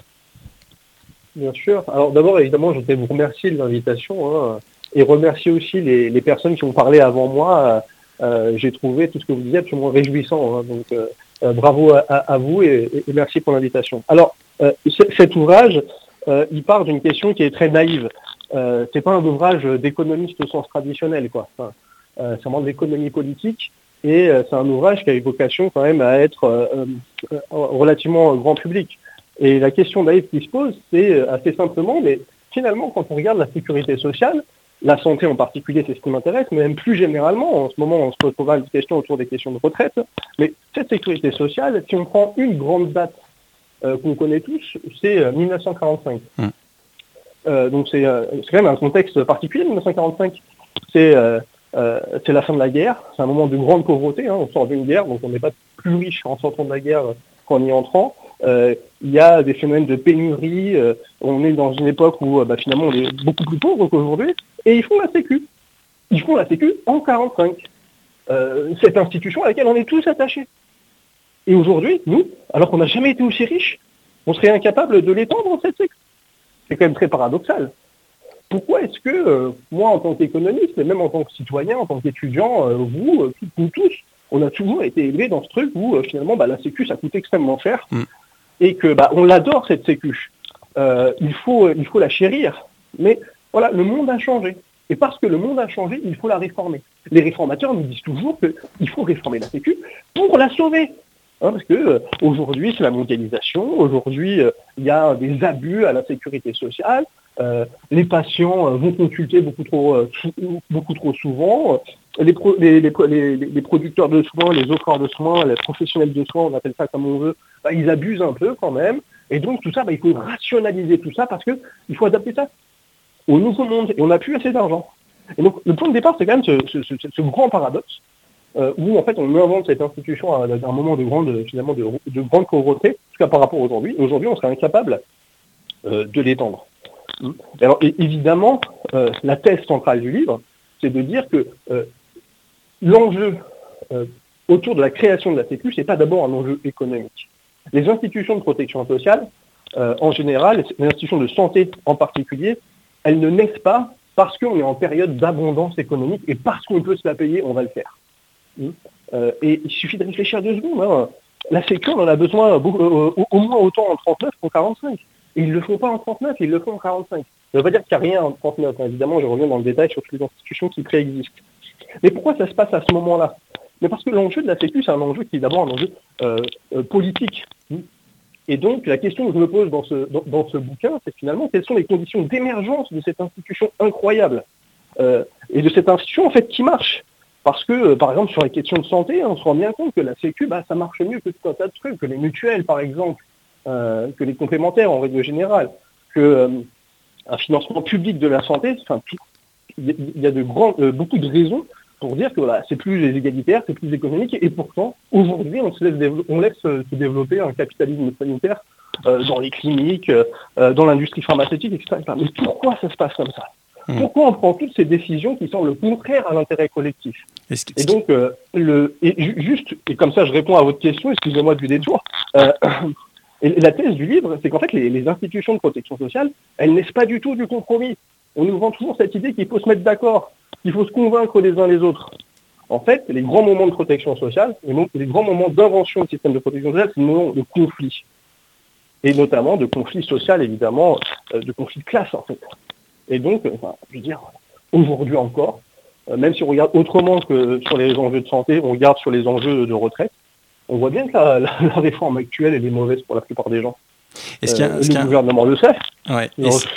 Bien sûr. Alors d'abord, évidemment, je voudrais vous remercier de l'invitation hein, et remercier aussi les, personnes qui ont parlé avant moi. Euh, J'ai trouvé tout ce que vous disiez absolument réjouissant. hein. donc euh, euh, bravo à, vous et, merci pour l'invitation. Alors, euh, cet ouvrage, euh, il part d'une question qui est très naïve. Euh, c'est pas un ouvrage d'économiste au sens traditionnel, quoi. Euh, c'est vraiment de l'économie politique et euh, c'est un ouvrage qui a vocation quand même à être euh, euh, relativement grand public. Et la question naïve qui se pose, c'est euh, assez simplement, mais finalement, quand on regarde la sécurité sociale, la santé en particulier, c'est ce qui m'intéresse, mais même plus généralement, en ce moment, on se pose pas mal de questions autour des questions de retraite, mais cette sécurité sociale, si on prend une grande date euh, qu'on connaît tous, c'est euh, 1945. Mm. Euh, donc c'est euh, quand même un contexte particulier, 1945. C'est euh, euh, la fin de la guerre, c'est un moment de grande pauvreté, hein, on sort d'une guerre, donc on n'est pas plus riche en sortant de la guerre euh, qu'en y entrant. Euh, il y a des phénomènes de pénurie, euh, on est dans une époque où euh, bah, finalement on est beaucoup plus pauvre qu'aujourd'hui, et ils font la sécu. Ils font la sécu en 45. Euh, cette institution à laquelle on est tous attachés. Et aujourd'hui, nous, alors qu'on n'a jamais été aussi riches, on serait incapable de l'étendre, cette sécu. C'est quand même très paradoxal. Pourquoi est-ce que moi, en tant qu'économiste, mais même en tant que citoyen, en tant qu'étudiant, vous, euh, nous tous, on a toujours été élevés dans ce truc où euh, finalement bah, la sécu, ça coûte extrêmement cher et que bah, on l'adore cette sécu. Euh, il, faut, il faut la chérir. Mais voilà, le monde a changé. Et parce que le monde a changé, il faut la réformer. Les réformateurs nous disent toujours qu'il faut réformer la sécu pour la sauver. Hein, parce que euh, aujourd'hui, c'est la mondialisation. Aujourd'hui, euh, il y a des abus à la sécurité sociale. Euh, les patients euh, vont consulter beaucoup trop, euh, sou- beaucoup trop souvent. Les, pro- les, les pro- les- les- les producteurs de soins, les offreurs de soins, les professionnels de soins, on appelle ça comme on veut, bah, ils abusent un peu quand même. Et donc tout ça, bah, il faut rationaliser tout ça parce que il faut adapter ça au nouveau monde. Et on n'a plus assez d'argent. Et donc le point de départ, c'est quand même ce, ce- ce- ce grand paradoxe euh, où en fait on invente cette institution à, à un moment de grande finalement de, de grande pauvreté, en tout cas par rapport aujourd'hui. Aujourd'hui, on serait incapable euh, de l'étendre. Mm. Et Alors évidemment, euh, la thèse centrale du livre, c'est de dire que euh, l'enjeu euh, autour de la création de la Sécu, c'est pas d'abord un enjeu économique. Les institutions de protection sociale, euh, en général, les institutions de santé en particulier, elles ne naissent pas parce qu'on est en période d'abondance économique et parce qu'on peut se la payer, on va le faire. Mm. Euh, et il suffit de réfléchir deux secondes. hein. La Sécu, on en a besoin au moins autant en 39 qu'en 45. Et ils ne le font pas en 39, ils le font en 45. Ça ne veut pas dire qu'il n'y a rien en 39. hein. Évidemment, je reviens dans le détail sur toutes les institutions qui préexistent. Mais pourquoi ça se passe à ce moment-là? Mais parce que l'enjeu de la Sécu, c'est un enjeu qui est d'abord un enjeu euh, euh, politique. Et donc, la question que je me pose dans ce, dans, ce bouquin, c'est finalement quelles sont les conditions d'émergence de cette institution incroyable euh, et de cette institution en fait qui marche? Parce que, par exemple, sur les questions de santé, on se rend bien compte que la Sécu, bah, ça marche mieux que tout un tas de trucs, que les mutuelles, par exemple, que les complémentaires en règle générale, que euh, un financement public de la santé, il y a- de grands, beaucoup de raisons pour dire que voilà, c'est plus égalitaire, c'est plus économique, et pourtant, aujourd'hui, on, se laisse on laisse euh, se développer un capitalisme sanitaire euh, dans les cliniques, euh, dans l'industrie pharmaceutique, etc., etc. Mais pourquoi ça se passe comme ça? Pourquoi on prend toutes ces décisions qui semblent contraires à l'intérêt collectif? Est-ce que- Et donc, euh, le, et ju- juste, et comme ça je réponds à votre question, excusez-moi du détour, *coughs* et la thèse du livre, c'est qu'en fait, les, les institutions de protection sociale, elles naissent pas du tout du compromis. On nous vend toujours cette idée qu'il faut se mettre d'accord, qu'il faut se convaincre les uns les autres. En fait, les grands moments de protection sociale, les, grands moments d'invention du système de protection sociale, c'est des moments de conflit. Et notamment de conflit social, évidemment, euh, de conflit de classe, en fait. Et donc, euh, enfin, je veux dire, aujourd'hui encore, euh, même si on regarde autrement que sur les enjeux de santé, on regarde sur les enjeux de retraite, on voit bien que la, *laughs* la- la réforme actuelle, elle est mauvaise pour la plupart des gens. Est-ce qu'il y a- est-ce qu'il y a- le gouvernement le sait. Ouais. Est-ce-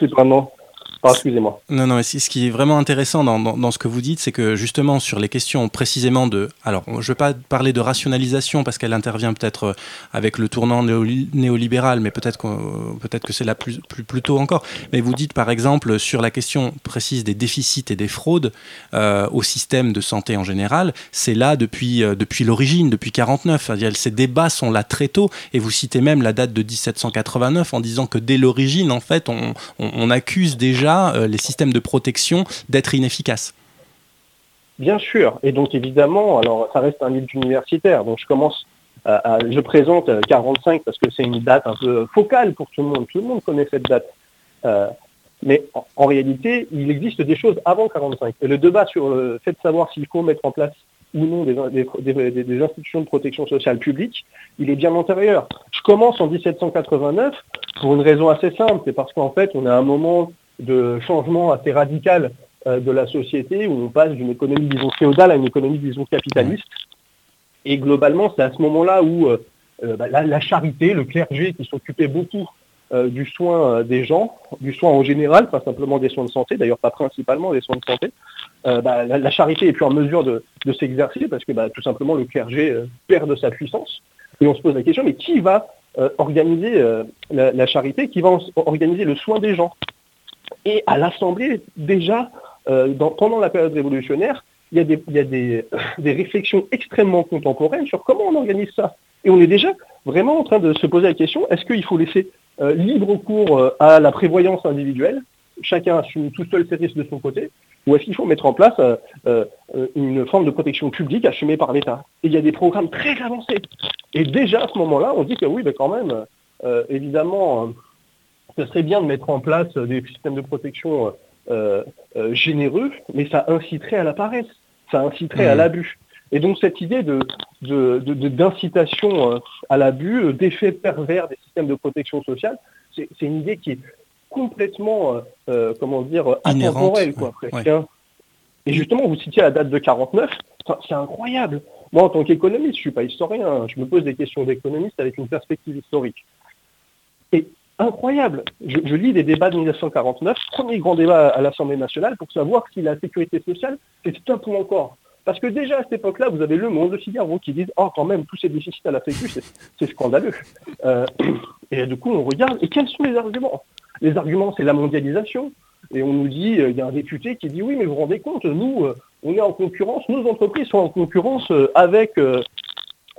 Pardon, excusez-moi. Non, non, ce qui est vraiment intéressant dans, dans- ce que vous dites, c'est que justement sur les questions précisément de... Alors, je ne vais pas parler de rationalisation parce qu'elle intervient peut-être euh, avec le tournant néoli- néolibéral, mais peut-être qu'on- peut-être que c'est là plus, plus, plus tôt encore. Mais vous dites par exemple sur la question précise des déficits et des fraudes euh, au système de santé en général, c'est là depuis, euh, depuis l'origine, depuis 49. C'est-à-dire, Ces débats sont là très tôt et vous citez même la date de 1789 en disant que dès l'origine, en fait, on accuse déjà euh, les systèmes de protection d'être inefficaces. Bien sûr. Et donc évidemment, alors ça reste un livre universitaire. Donc je commence, je présente euh, 45 parce que c'est une date un peu focale pour tout le monde. Tout le monde connaît cette date. Euh, mais en, réalité, il existe des choses avant 45. Et le débat sur le fait de savoir s'il faut mettre en place ou non des- des institutions de protection sociale publique, il est bien antérieur. Je commence en 1789 pour une raison assez simple, c'est parce qu'en fait, on a un moment de changement assez radical euh, de la société où on passe d'une économie, disons, féodale à une économie, disons, capitaliste. Et globalement, c'est à ce moment-là où euh, euh, bah, la, la charité, le clergé qui s'occupait beaucoup euh, du soin euh, des gens, du soin en général, pas simplement des soins de santé, d'ailleurs pas principalement des soins de santé, bah, la, la charité est plus en mesure de, de s'exercer parce que bah, tout simplement le clergé perd de sa puissance. Et on se pose la question, mais qui va organiser la, la charité, qui va organiser le soin des gens? Et à l'Assemblée, déjà, euh, dans- pendant la période révolutionnaire, il y a, *laughs* des, réflexions extrêmement contemporaines sur comment on organise ça. Et on est déjà vraiment en train de se poser la question, est-ce qu'il faut laisser euh, libre cours euh, à la prévoyance individuelle, chacun assume tout seul ses risques de son côté, ou est-ce qu'il faut mettre en place une forme de protection publique assumée par l'État? Et il y a des programmes très avancés. Et déjà à ce moment-là, on dit que oui, mais quand même, évidemment, ce serait bien de mettre en place euh, des systèmes de protection euh, euh, généreux, mais ça inciterait à la paresse, ça inciterait à Mhm. l'abus. Et donc cette idée de, de- de- d'incitation euh, à l'abus, euh, d'effet pervers des systèmes de protection sociale, c'est, c'est une idée qui est complètement, euh, euh, comment dire, intemporelle, quoi, ouais, presque, ouais. hein. Et justement, vous citiez la date de 49, Enfin, c'est incroyable. Moi, en tant qu'économiste, je suis pas historien, hein, je me pose des questions d'économiste avec une perspective historique. Incroyable, je, lis des débats de 1949, premier grand débat à l'Assemblée nationale pour savoir si la sécurité sociale, c'est stop ou encore. Parce que déjà à cette époque-là, vous avez Le Monde, Le Figaro qui disent Oh, quand même, tous ces déficits à la Sécu, c'est, scandaleux. Euh, et du coup, on regarde, et quels sont les arguments? Les arguments, c'est la mondialisation. Et on nous dit, euh, il y a un député qui dit Oui, mais vous vous rendez compte, nous, euh, on est en concurrence, nos entreprises sont en concurrence avec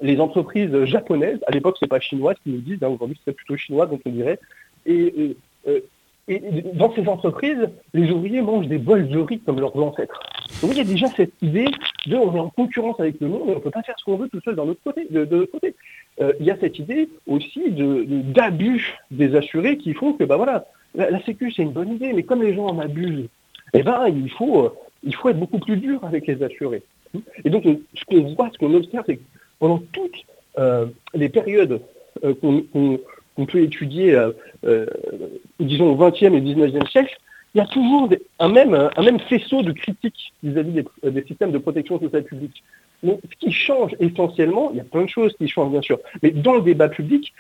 les entreprises japonaises. À l'époque, c'est pas chinois qui nous disent, hein, aujourd'hui, c'est plutôt chinois, donc on dirait. Et, et, euh, et dans ces entreprises, les ouvriers mangent des bols de riz comme leurs ancêtres. Donc il y a déjà cette idée de on est en concurrence avec le monde on ne peut pas faire ce qu'on veut tout seul d'un autre côté, de, l'autre côté. Euh, il y a cette idée aussi d'abus des assurés qui font que bah voilà, la, la sécu c'est une bonne idée, mais comme les gens en abusent, eh ben il faut euh, il faut être beaucoup plus dur avec les assurés. Et donc on- ce qu'on voit, ce qu'on observe, c'est que pendant toutes euh, les périodes euh, qu'on peut étudier, euh, disons au XXe et XIXe siècle, il y a toujours des- un, même, un même faisceau de critiques vis-à-vis des, des systèmes de protection sociale publique. Donc, ce qui change essentiellement, il y a plein de choses qui changent bien sûr, mais dans le débat public,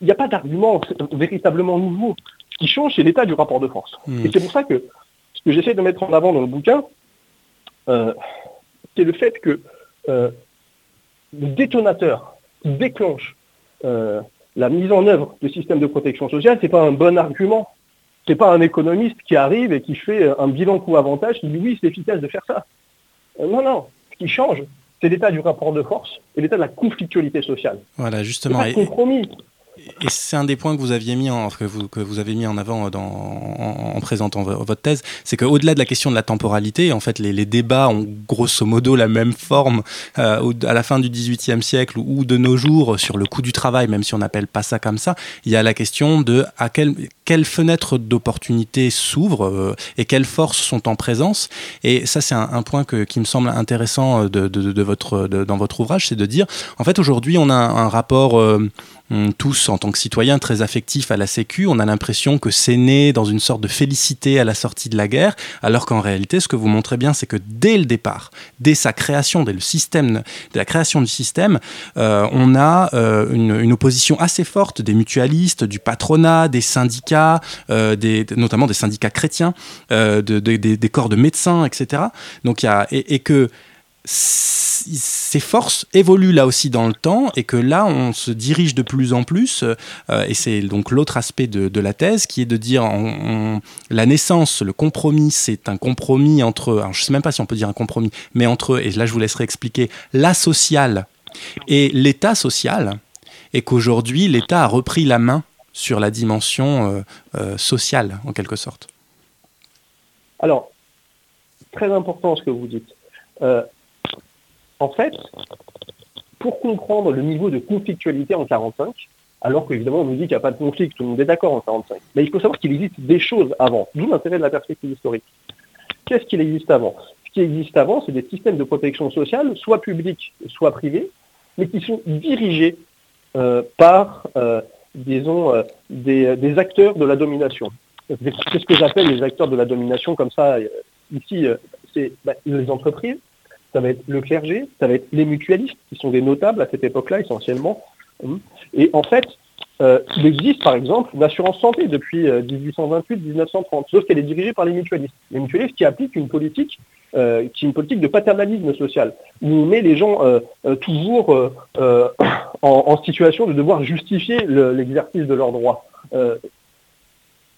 il n'y a pas d'argument véritablement nouveau. Ce qui change, c'est l'état du rapport de force. Hmm. Et c'est pour ça que ce que j'essaie de mettre en avant dans le bouquin, euh, c'est le fait que euh, le détonateur qui déclenche euh, la mise en œuvre de systèmes de protection sociale, c'est pas un bon argument. C'est pas un économiste qui arrive et qui fait un bilan coût-avantage qui dit oui, c'est efficace de faire ça. Euh, non, non. Ce qui change, c'est l'état du rapport de force et l'état de la conflictualité sociale. Voilà, justement. pas de Et, compromis. Et c'est un des points que vous aviez mis en, avez mis en avant en, en présentant vo- votre thèse, c'est qu'au-delà de la question de la temporalité, en fait, les, débats ont grosso modo la même forme euh, à la fin du XVIIIe siècle ou de nos jours sur le coût du travail, même si on n'appelle pas ça comme ça. Il y a la question de à quel quelles fenêtres d'opportunité s'ouvrent euh, et quelles forces sont en présence. Et ça, c'est un, point que- qui me semble intéressant euh, de, votre, dans votre ouvrage, c'est de dire, en fait, aujourd'hui, on a un, rapport euh, hum, tous en tant que citoyens très affectif à la Sécu. On a l'impression que c'est né dans une sorte de félicité à la sortie de la guerre, alors qu'en réalité, ce que vous montrez bien, c'est que dès le départ, dès sa création, dès le système, dès la création du système, on a une opposition assez forte des mutualistes, du patronat, des syndicats, euh, des, notamment des syndicats chrétiens, euh, de- de- des- corps de médecins, etc. Donc y a et, que ces forces évoluent là aussi dans le temps et que là on se dirige de plus en plus euh, et c'est donc l'autre aspect de, la thèse qui est de dire la naissance le compromis c'est un compromis entre alors je sais même pas si on peut dire un compromis mais entre et là je vous laisserai expliquer la sociale et l'état social et qu'aujourd'hui l'État a repris la main sur la dimension euh, euh, sociale en quelque sorte. Alors, très important ce que vous dites. Euh, en fait, pour comprendre le niveau de conflictualité en 45, alors qu'évidemment on nous dit qu'il n'y a pas de conflit, tout le monde est d'accord en 45, mais il faut savoir qu'il existe des choses avant, d'où l'intérêt de la perspective historique. Qu'est-ce qu'il existe avant? Ce qui existe avant, c'est des systèmes de protection sociale, soit publics, soit privés, mais qui sont dirigés par, disons, euh, des, des acteurs de la domination. C'est ce que j'appelle les acteurs de la domination, comme ça, euh, ici, euh, c'est bah, les entreprises, ça va être le clergé, ça va être les mutualistes, qui sont des notables à cette époque-là essentiellement. Hum. Et en fait, euh, il existe par exemple une assurance santé depuis euh, 1828-1930, sauf qu'elle est dirigée par les mutualistes. Les mutualistes qui appliquent une politique euh, qui est une politique de paternalisme social, où on met les gens euh, euh, toujours euh, euh, *coughs* en, situation de devoir justifier le- l'exercice de leurs droits. Euh,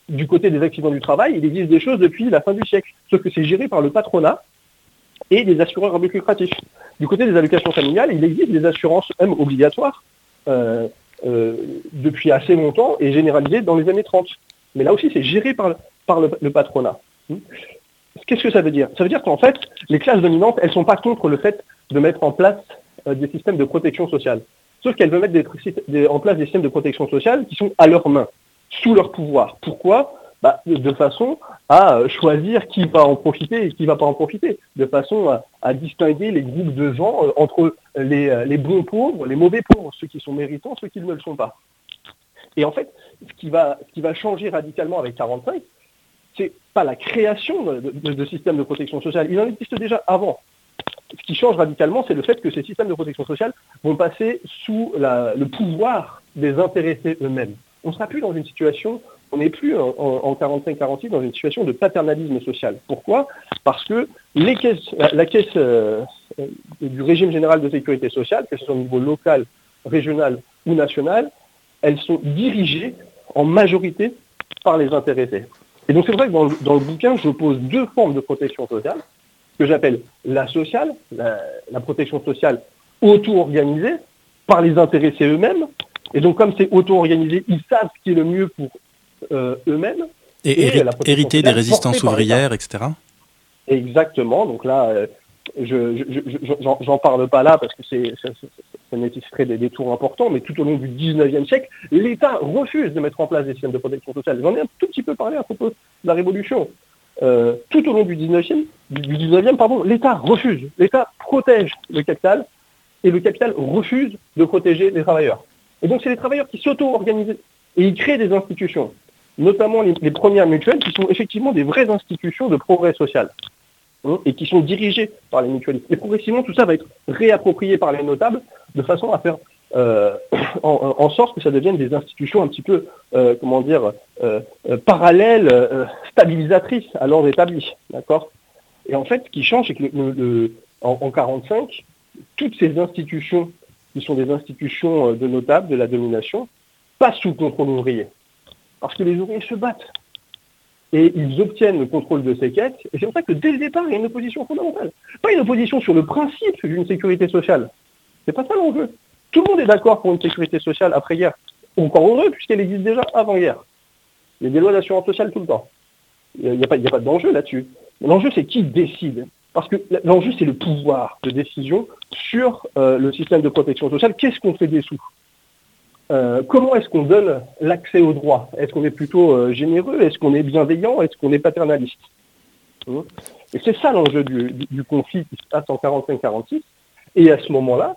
du côté des accidents du travail, il existe des choses depuis la fin du siècle, sauf que c'est géré par le patronat et des assureurs à. Du côté des allocations familiales, il existe des assurances même obligatoires euh, euh, depuis assez longtemps et généralisées dans les années 30. Mais là aussi, c'est géré par, le- patronat. Hmm. Qu'est-ce que ça veut dire? Ça veut dire qu'en fait, les classes dominantes, elles sont pas contre le fait de mettre en place euh, des systèmes de protection sociale. Sauf qu'elles veulent mettre en place des systèmes de protection sociale qui sont à leurs mains, sous leur pouvoir. Pourquoi? Bah, de, façon à choisir qui va en profiter et qui va pas en profiter, de façon à, distinguer les groupes de gens euh, entre les, euh, les bons pauvres, les mauvais pauvres, ceux qui sont méritants, ceux qui ne le sont pas. Et en fait, ce qui va, ce qui va changer radicalement avec 45, c'est pas la création de, systèmes de protection sociale, il en existe déjà avant. Ce qui change radicalement, c'est le fait que ces systèmes de protection sociale vont passer sous le pouvoir des intéressés eux-mêmes. On ne sera plus dans une situation, on n'est plus en, en 45-46 dans une situation de paternalisme social. Pourquoi? Parce que les caisses, la, caisse euh, du régime général de sécurité sociale, que ce soit au niveau local, régional ou national, elles sont dirigées en majorité par les intéressés. Et donc c'est vrai que dans, le- bouquin, je pose deux formes de protection sociale, que j'appelle la sociale, la, la protection sociale auto-organisée par les intéressés eux-mêmes. Et donc comme c'est auto-organisé, ils savent ce qui est le mieux pour eux-mêmes. Et, hériter des résistances ouvrières, etc. Exactement. Donc là, euh, je je- je- j'en parle pas là parce que c'est ça, nécessiterait des détours importants, mais tout au long du 19e siècle, l'État refuse de mettre en place des systèmes de protection sociale. J'en ai un tout petit peu parlé à propos de la Révolution. Euh, tout au long du 19e, du du 19e pardon, l'État refuse. L'État protège le capital et le capital refuse de protéger les travailleurs. Et donc c'est les travailleurs qui s'auto-organisent et ils créent des institutions, notamment les, premières mutuelles qui sont effectivement des vraies institutions de progrès social hein, et qui sont dirigées par les mutualistes. Et progressivement, tout ça va être réapproprié par les notables de façon à faire euh, *coughs* en, sorte que ça devienne des institutions un petit peu, euh, comment dire, euh, parallèles, stabilisatrices à l'ordre établi. Et en fait, ce qui change, c'est que le, le- le- en, en 45, toutes ces institutions qui sont des institutions de notables, de la domination, passent sous contrôle ouvrier. Parce que les ouvriers se battent. Et ils obtiennent le contrôle de ces caisses. Et c'est pour ça que dès le départ, il y a une opposition fondamentale. Pas une opposition sur le principe d'une sécurité sociale. C'est pas ça l'enjeu. Tout le monde est d'accord pour une sécurité sociale après-guerre. Encore heureux, puisqu'elle existe déjà avant-guerre. Il y a des lois d'assurance sociale tout le temps. Il n'y a pas d'enjeu là-dessus. L'enjeu, c'est qui décide? Parce que l'enjeu, c'est le pouvoir de décision sur euh, le système de protection sociale. Qu'est-ce qu'on fait des sous? Euh, comment est-ce qu'on donne l'accès au droit? Est-ce qu'on est plutôt euh, généreux? Est-ce qu'on est bienveillant? Est-ce qu'on est paternaliste? Hein? Et c'est ça l'enjeu du, conflit qui se passe en 45-46. Et à ce moment-là,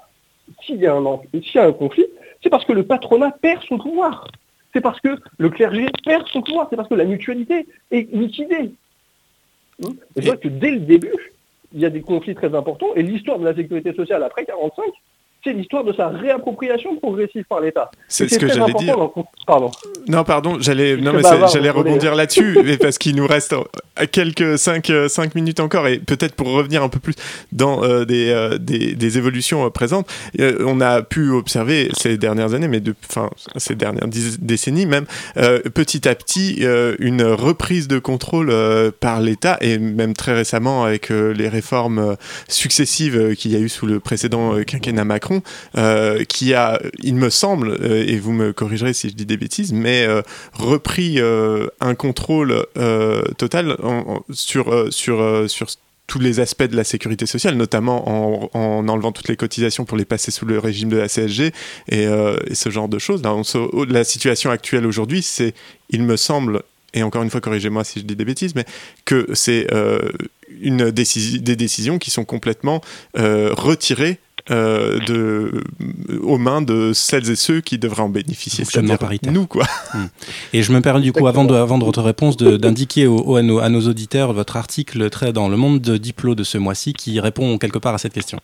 s'il y, a un en- s'il y a un conflit, c'est parce que le patronat perd son pouvoir. C'est parce que le clergé perd son pouvoir. C'est parce que la mutualité est liquidée. Hein? Et c'est vrai que dès le début, il y a des conflits très importants. Et l'histoire de la sécurité sociale après 45, c'est l'histoire de sa réappropriation progressive par l'État. C'est ce que j'allais dire. dans Pardon. Non, pardon, j'allais j'allais rebondir là-dessus, *laughs* parce qu'il nous reste euh, quelques 5 minutes encore, et peut-être pour revenir un peu plus dans euh, des, euh, des, des évolutions euh, présentes, euh, on a pu observer ces dernières années, mais de, enfin, ces dernières dix- décennies même, euh, petit à petit, euh, une reprise de contrôle euh, par l'État, et même très récemment avec euh, les réformes euh, successives euh, qu'il y a eu sous le précédent euh, quinquennat Macron, euh, qui a, il me semble, euh, et vous me corrigerez si je dis des bêtises, mais euh, repris un contrôle total sur, sur, sur tous les aspects de la sécurité sociale, notamment en, en enlevant toutes les cotisations pour les passer sous le régime de la CSG et, ce genre de choses. La situation actuelle aujourd'hui, c'est, il me semble, et encore une fois, corrigez-moi si je dis des bêtises, mais que c'est une décisi- des décisions qui sont complètement retirées euh, de, aux mains de celles et ceux qui devraient en bénéficier, c'est-à-dire paritaire. nous, quoi. Hmm. Et je me permets du coup, avant de, avant de votre réponse, de- d'indiquer au- au- à, nos, à nos auditeurs votre article très dans le monde de Diplo de ce mois-ci qui répond quelque part à cette question.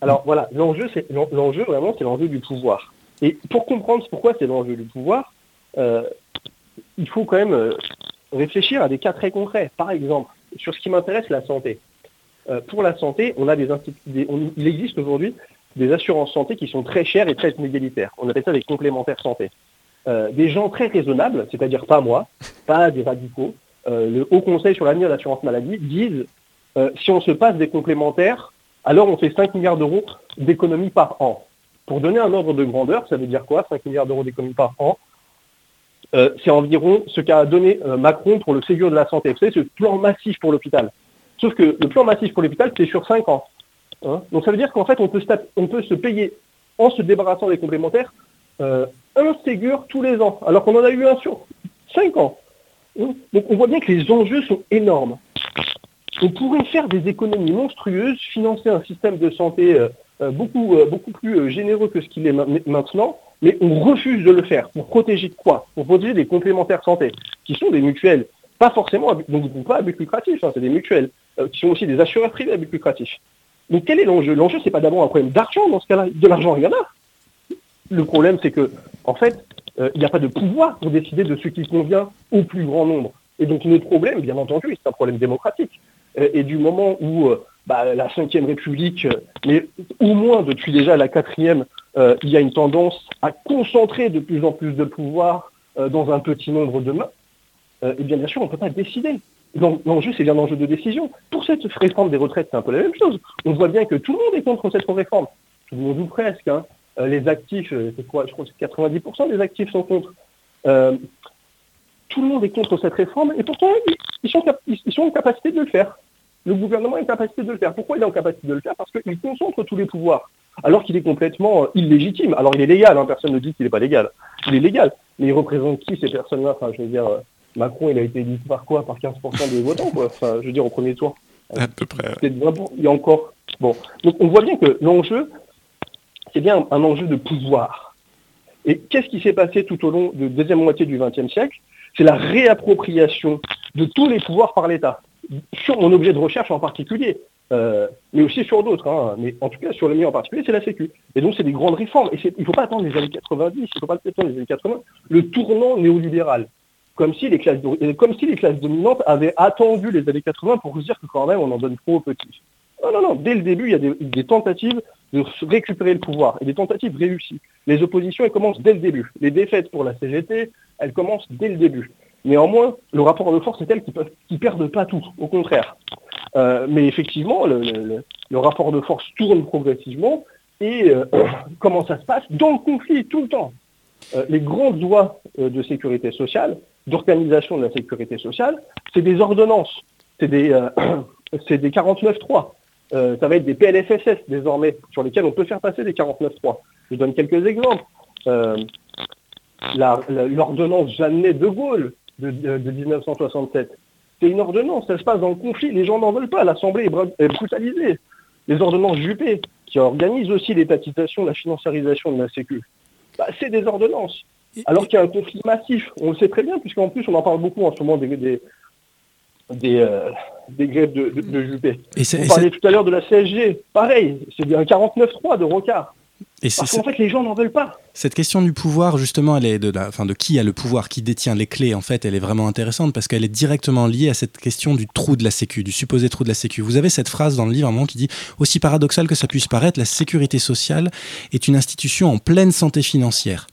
Alors voilà, l'enjeu, c'est l'en- l'enjeu vraiment, c'est l'enjeu du pouvoir. Et pour comprendre pourquoi c'est l'enjeu du pouvoir, euh, il faut quand même euh, réfléchir à des cas très concrets. Par exemple, sur ce qui m'intéresse, la santé. Euh, pour la santé, il existe aujourd'hui des assurances santé qui sont très chères et très inégalitaires. On appelle ça des complémentaires santé. Euh, des gens très raisonnables, c'est-à-dire pas moi, pas des radicaux, euh, le Haut Conseil sur l'avenir de l'assurance maladie disent si on se passe des complémentaires, alors on fait 5 milliards d'euros d'économies par an. Pour donner un ordre de grandeur, ça veut dire quoi 5 milliards d'euros d'économies par an? C'est environ ce qu'a donné Macron pour le Ségur de la santé. Vous savez, ce plan massif pour l'hôpital. Sauf que le plan massif pour l'hôpital, c'est sur 5 ans. Hein Donc ça veut dire qu'en fait, on peut, se payer, en se débarrassant des complémentaires, euh, un Ségur tous les ans, alors qu'on en a eu un sur 5 ans. Hein Donc on voit bien que les enjeux sont énormes. On pourrait faire des économies monstrueuses, financer un système de santé euh, euh, beaucoup, beaucoup plus généreux que ce qu'il est ma- maintenant, mais on refuse de le faire. Pour protéger de quoi? Pour protéger des complémentaires santé, qui sont des mutuelles, pas forcément, donc pas à but lucratif, hein, c'est des mutuelles, euh, qui sont aussi des assureurs privés à but lucratif. Donc quel est l'enjeu? L'enjeu, c'est pas d'abord un problème d'argent dans ce cas-là. De l'argent, il y en a. Le problème, c'est que, en fait, euh, il n'y a pas de pouvoir pour décider de ce qui convient au plus grand nombre. Et donc notre problème, bien entendu, c'est un problème démocratique. Euh, et du moment où bah, la Ve République, mais au moins depuis déjà la quatrième, il y a une tendance à concentrer de plus en plus de pouvoir dans un petit nombre de mains, euh, et bien bien sûr, on ne peut pas décider. L'enjeu, c'est bien l'enjeu de décision. Pour cette réforme des retraites, c'est un peu la même chose. On voit bien que tout le monde est contre cette réforme. Tout le monde ou presque. hein. Euh, les actifs, euh, c'est quoi Je crois que c'est 90% des actifs sont contre. Euh, tout le monde est contre cette réforme et pourtant ils, sont, ils- sont en capacité de le faire. Le gouvernement est en capacité de le faire. Pourquoi il est en capacité de le faire? Parce qu'il concentre tous les pouvoirs, alors qu'il est complètement illégitime. Alors il est légal, hein, personne ne dit qu'il n'est pas légal. Il est légal, mais il représente qui ces personnes-là? Enfin, je veux dire, Macron, il a été élu par quoi? Par 15% des votants, quoi. Enfin, je veux dire, au premier tour. À peu près. Peut-être 20%, il y a encore. Bon, donc on voit bien que l'enjeu, c'est bien un enjeu de pouvoir. Et qu'est-ce qui s'est passé tout au long de la deuxième moitié du XXe siècle? C'est la réappropriation de tous les pouvoirs par l'État, sur mon objet de recherche en particulier, euh, mais aussi sur d'autres. hein. Mais en tout cas, sur le mien en particulier, c'est la Sécu. Et donc, c'est des grandes réformes. Et il ne faut pas attendre les années 90, il ne faut pas attendre les années 80, le tournant néolibéral. Comme si, les classes, comme si les classes dominantes avaient attendu les années 80 pour se dire que quand même, on en donne trop aux petits. Non, non, non. Dès le début, il y a des, tentatives de récupérer le pouvoir et des tentatives réussies. Les oppositions, elles commencent dès le début. Les défaites pour la CGT, elles commencent dès le début. Néanmoins, le rapport de force est tel qu'ils qu'ils perdent pas tout. Au contraire. Euh, mais effectivement, le, rapport de force tourne progressivement. Et euh, *coughs* comment ça se passe Dans le conflit, tout le temps? Euh, les grandes lois de sécurité sociale, d'organisation de la sécurité sociale, c'est des ordonnances, c'est des, euh, *clears throat* des 49.3. Euh, ça va être des PLFSS désormais, sur lesquels on peut faire passer des 49.3. Je donne quelques exemples. Euh, L'ordonnance Jeannet de Gaulle de, de- de 1967, c'est une ordonnance, ça se passe dans le conflit, les gens n'en veulent pas, l'Assemblée est brutalisée. Les ordonnances Juppé, qui organisent aussi l'étatisation, la financiarisation de la Sécu, bah, c'est des ordonnances. Alors qu'il y a un conflit massif, on le sait très bien, puisqu'en plus on en parle beaucoup en ce moment des, des, des, euh, des grèves de, de, de Juppé. Et et parliez tout à l'heure de la CSG, pareil, c'est un 49-3 de Rocard. Et Parce qu'en fait les gens n'en veulent pas. Cette question du pouvoir, justement, elle est de, la, enfin, de qui a le pouvoir, qui détient les clés, en fait, elle est vraiment intéressante parce qu'elle est directement liée à cette question du trou de la Sécu, du supposé trou de la Sécu. Vous avez cette phrase dans le livre, à un moment, qui dit Aussi paradoxal que ça puisse paraître, la sécurité sociale est une institution en pleine santé financière,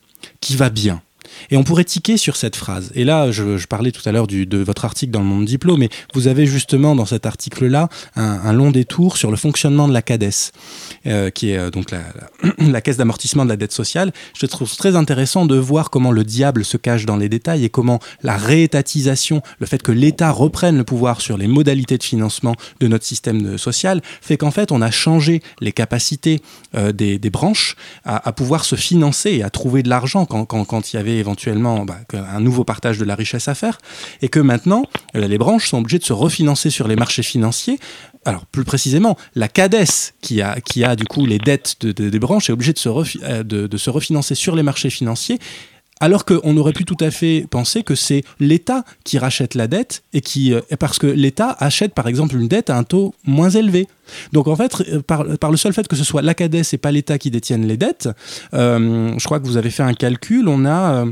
qui va bien. Et on pourrait tiquer sur cette phrase. Et là, je, parlais tout à l'heure de votre article dans le Monde Diplôme, mais vous avez justement dans cet article-là un, long détour sur le fonctionnement de la CADES, euh, qui est euh, donc la, *clears throat* caisse d'amortissement de la dette sociale. Je trouve très intéressant de voir comment le diable se cache dans les détails et comment la réétatisation, le fait que l'État reprenne le pouvoir sur les modalités de financement de notre système social, fait qu'en fait, on a changé les capacités euh, des, branches à, pouvoir se financer et à trouver de l'argent quand il y avait éventuellement bah, un nouveau partage de la richesse à faire, et que maintenant, euh, les branches sont obligées de se refinancer sur les marchés financiers. Alors, plus précisément, la CADES, qui a, du coup les dettes de- de- des branches, est obligée euh, de se refinancer sur les marchés financiers. Alors qu'on aurait pu tout à fait penser que c'est l'État qui rachète la dette et qui, euh, parce que l'État achète par exemple une dette à un taux moins élevé. Donc en fait, euh, par, le seul fait que ce soit la CADES et pas l'État qui détiennent les dettes, euh, je crois que vous avez fait un calcul, on a euh,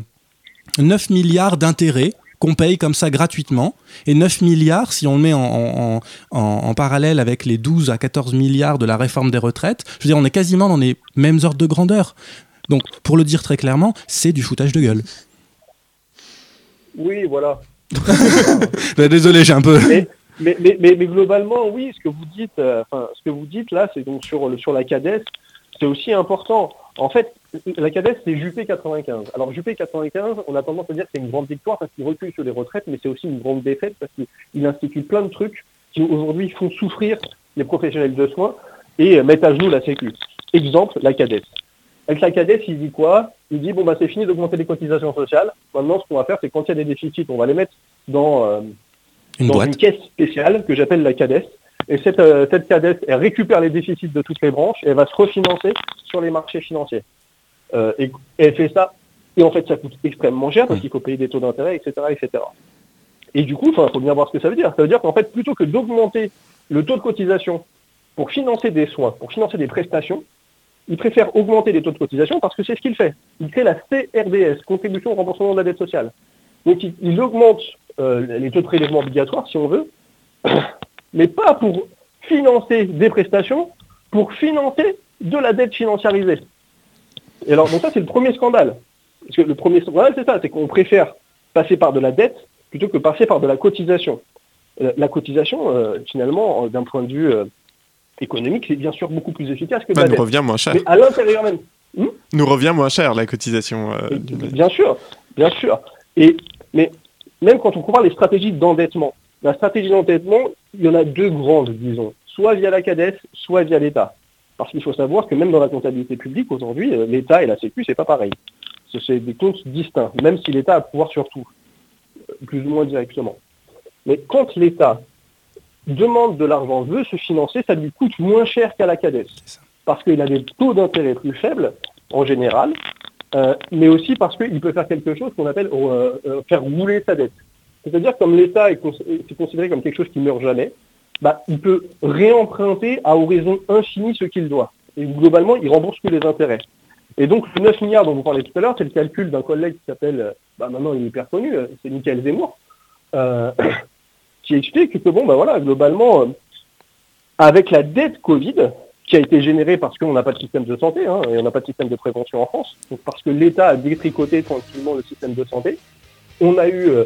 9 milliards d'intérêts qu'on paye comme ça gratuitement. Et 9 milliards, si on le met en- en parallèle avec les 12 à 14 milliards de la réforme des retraites, je veux dire, on est quasiment dans les mêmes ordres de grandeur. Donc, pour le dire très clairement, c'est du foutage de gueule. Oui, voilà. *laughs* Bah, Désolé, j'ai un peu... Mais, mais, mais, mais- mais globalement, oui, ce que vous dites, euh, ce que vous dites là, c'est donc sur, le- sur la CADES, c'est aussi important. En fait, la CADES, c'est Juppé 95. Alors, Juppé 95, on a tendance à dire que c'est une grande victoire parce qu'il recule sur les retraites, mais c'est aussi une grande défaite parce qu'il institue plein de trucs qui aujourd'hui font souffrir les professionnels de soins et mettent à genoux la Sécu. Exemple, la CADES. Avec la CADES, il dit quoi? Il dit, bon, bah, c'est fini d'augmenter les cotisations sociales. Maintenant, ce qu'on va faire, c'est quand il y a des déficits, on va les mettre dans, euh, Une dans boîte. une caisse spéciale que j'appelle la CADES. Et cette, euh, cette CADES, elle récupère les déficits de toutes les branches et elle va se refinancer sur les marchés financiers. Euh, et, et elle fait ça. Et en fait, ça coûte extrêmement cher parce qu'il faut payer des taux d'intérêt, etc., etc. Et du coup, il faut bien voir ce que ça veut dire. Ça veut dire qu'en fait, plutôt que d'augmenter le taux de cotisation pour financer des soins, pour financer des prestations, il préfère augmenter les taux de cotisation parce que c'est ce qu'il fait. Il crée la CRDS, contribution au remboursement de la dette sociale. Donc il, augmente euh, les taux de prélèvement obligatoires, si on veut, *coughs* mais pas pour financer des prestations, pour financer de la dette financiarisée. Et alors, donc ça, c'est le premier scandale. Parce que le premier scandale, c'est ça, c'est qu'on préfère passer par de la dette plutôt que passer par de la cotisation. Euh, La cotisation, euh, finalement, d'un point de vue économique, c'est bien sûr beaucoup plus efficace que de Bah, la nous dette. revient moins cher. Mais à l'intérieur même. Hmm Nous revient moins cher la cotisation. euh, du- Bien sûr, bien sûr. Et, mais même quand on compare les stratégies d'endettement, la stratégie d'endettement, il y en a deux grandes, disons. Soit via la CADES, soit via l'État. Parce qu'il faut savoir que même dans la comptabilité publique, aujourd'hui, euh, l'État et la Sécu, c'est pas pareil. Ce- C'est des comptes distincts, même si l'État a pouvoir sur tout, euh, plus ou moins directement. Mais quand l'État demande de l'argent, veut se financer, ça lui coûte moins cher qu'à la CADES. Parce qu'il a des taux d'intérêt plus faibles, en général, euh, mais aussi parce qu'il peut faire quelque chose qu'on appelle euh, euh, faire rouler sa dette. C'est-à-dire comme l'État est, cons- est considéré comme quelque chose qui meurt jamais, bah, il peut réemprunter à horizon infini ce qu'il doit. Et globalement, il rembourse que les intérêts. Et donc, le 9 milliards dont vous parlez tout à l'heure, c'est le calcul d'un collègue qui s'appelle, bah, maintenant il est hyper connu, c'est Michael Zemmour, qui explique que, bon, bah voilà, globalement, euh, avec la dette Covid, qui a été générée parce qu'on n'a pas de système de santé, hein, et on n'a pas de système de prévention en France, parce que l'État a détricoté tranquillement le système de santé, on a eu euh,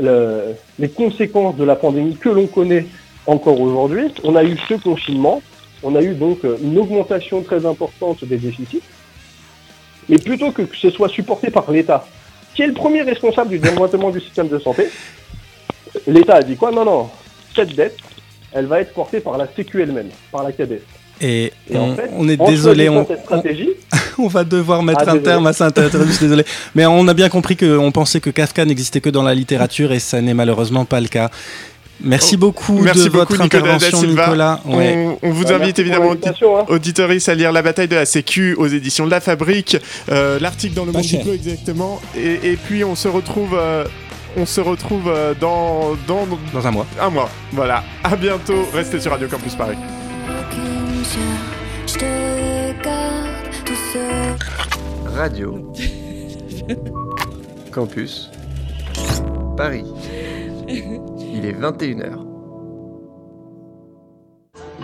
le- les conséquences de la pandémie que l'on connaît encore aujourd'hui. On a eu ce confinement, on a eu donc euh, une augmentation très importante des déficits, mais plutôt que ce soit supporté par l'État, qui est le premier responsable du développement du système de santé, l'État a dit quoi? Non, non, cette dette, elle va être portée par la Sécu elle-même, par la CADES. Et, Et on, en fait, on est en désolé, on, cette stratégie, *laughs* On va devoir mettre Ah, un désolé. terme à ça, je suis désolé. Mais on a bien compris qu'on pensait que Kafka n'existait que dans la littérature et ça n'est malheureusement pas le cas. Merci beaucoup Oh, Merci de beaucoup, votre Nicolas intervention, Silva. Nicolas. Ouais. On, on vous Bah, invite évidemment, hein. auditoris, à lire La bataille de la Sécu aux éditions de La Fabrique, euh, l'article dans le monde exactement. Et, et puis on se retrouve, euh, on se retrouve euh, dans, dans Dans un mois. un mois. Voilà. À bientôt. Restez sur Radio Campus Paris. Radio Campus Paris. Il est 21h.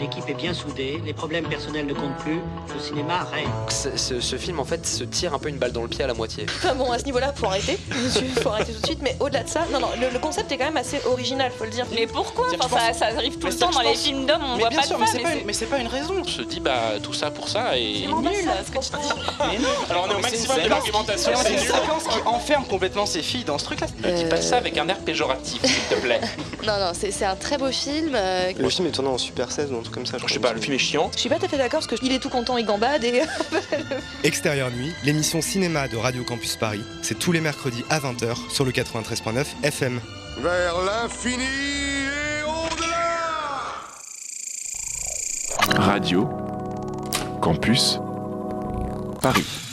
L'équipe est bien soudée, les problèmes personnels ne comptent plus, le cinéma règne. Ce, film en fait se tire un peu une balle dans le pied à la moitié. Enfin *laughs* bon, à ce niveau-là, faut arrêter, *laughs* faut arrêter tout de suite. Mais au-delà de ça, non, non, le, le concept est quand même assez original, faut le dire. Mais pourquoi? Dire, enfin, ça, arrive tout Mais le temps dans les films d'hommes, on mais voit bien pas sûr, de mais pas, une- mais c'est pas une raison. On se dit bah tout ça pour ça et C'est nul. nul, ce que tu dis. Mais non. Alors on est au maximum de l'argumentation. C'est une séquence qui enferme complètement ces filles dans ce truc-là. Ne dis pas ça avec un air péjoratif, s'il te plaît. *laughs* Non, non, c'est c'est un très beau film. euh, Le film est tourné en Super 16 ou un truc comme ça. Je sais pas, le film est chiant. Je suis pas tout à fait d'accord parce qu'il est tout content, il gambade et. *laughs* Extérieur Nuit, l'émission cinéma de Radio Campus Paris, c'est tous les mercredis à 20h sur le 93.9 FM. Vers l'infini et au-delà Radio Campus Paris.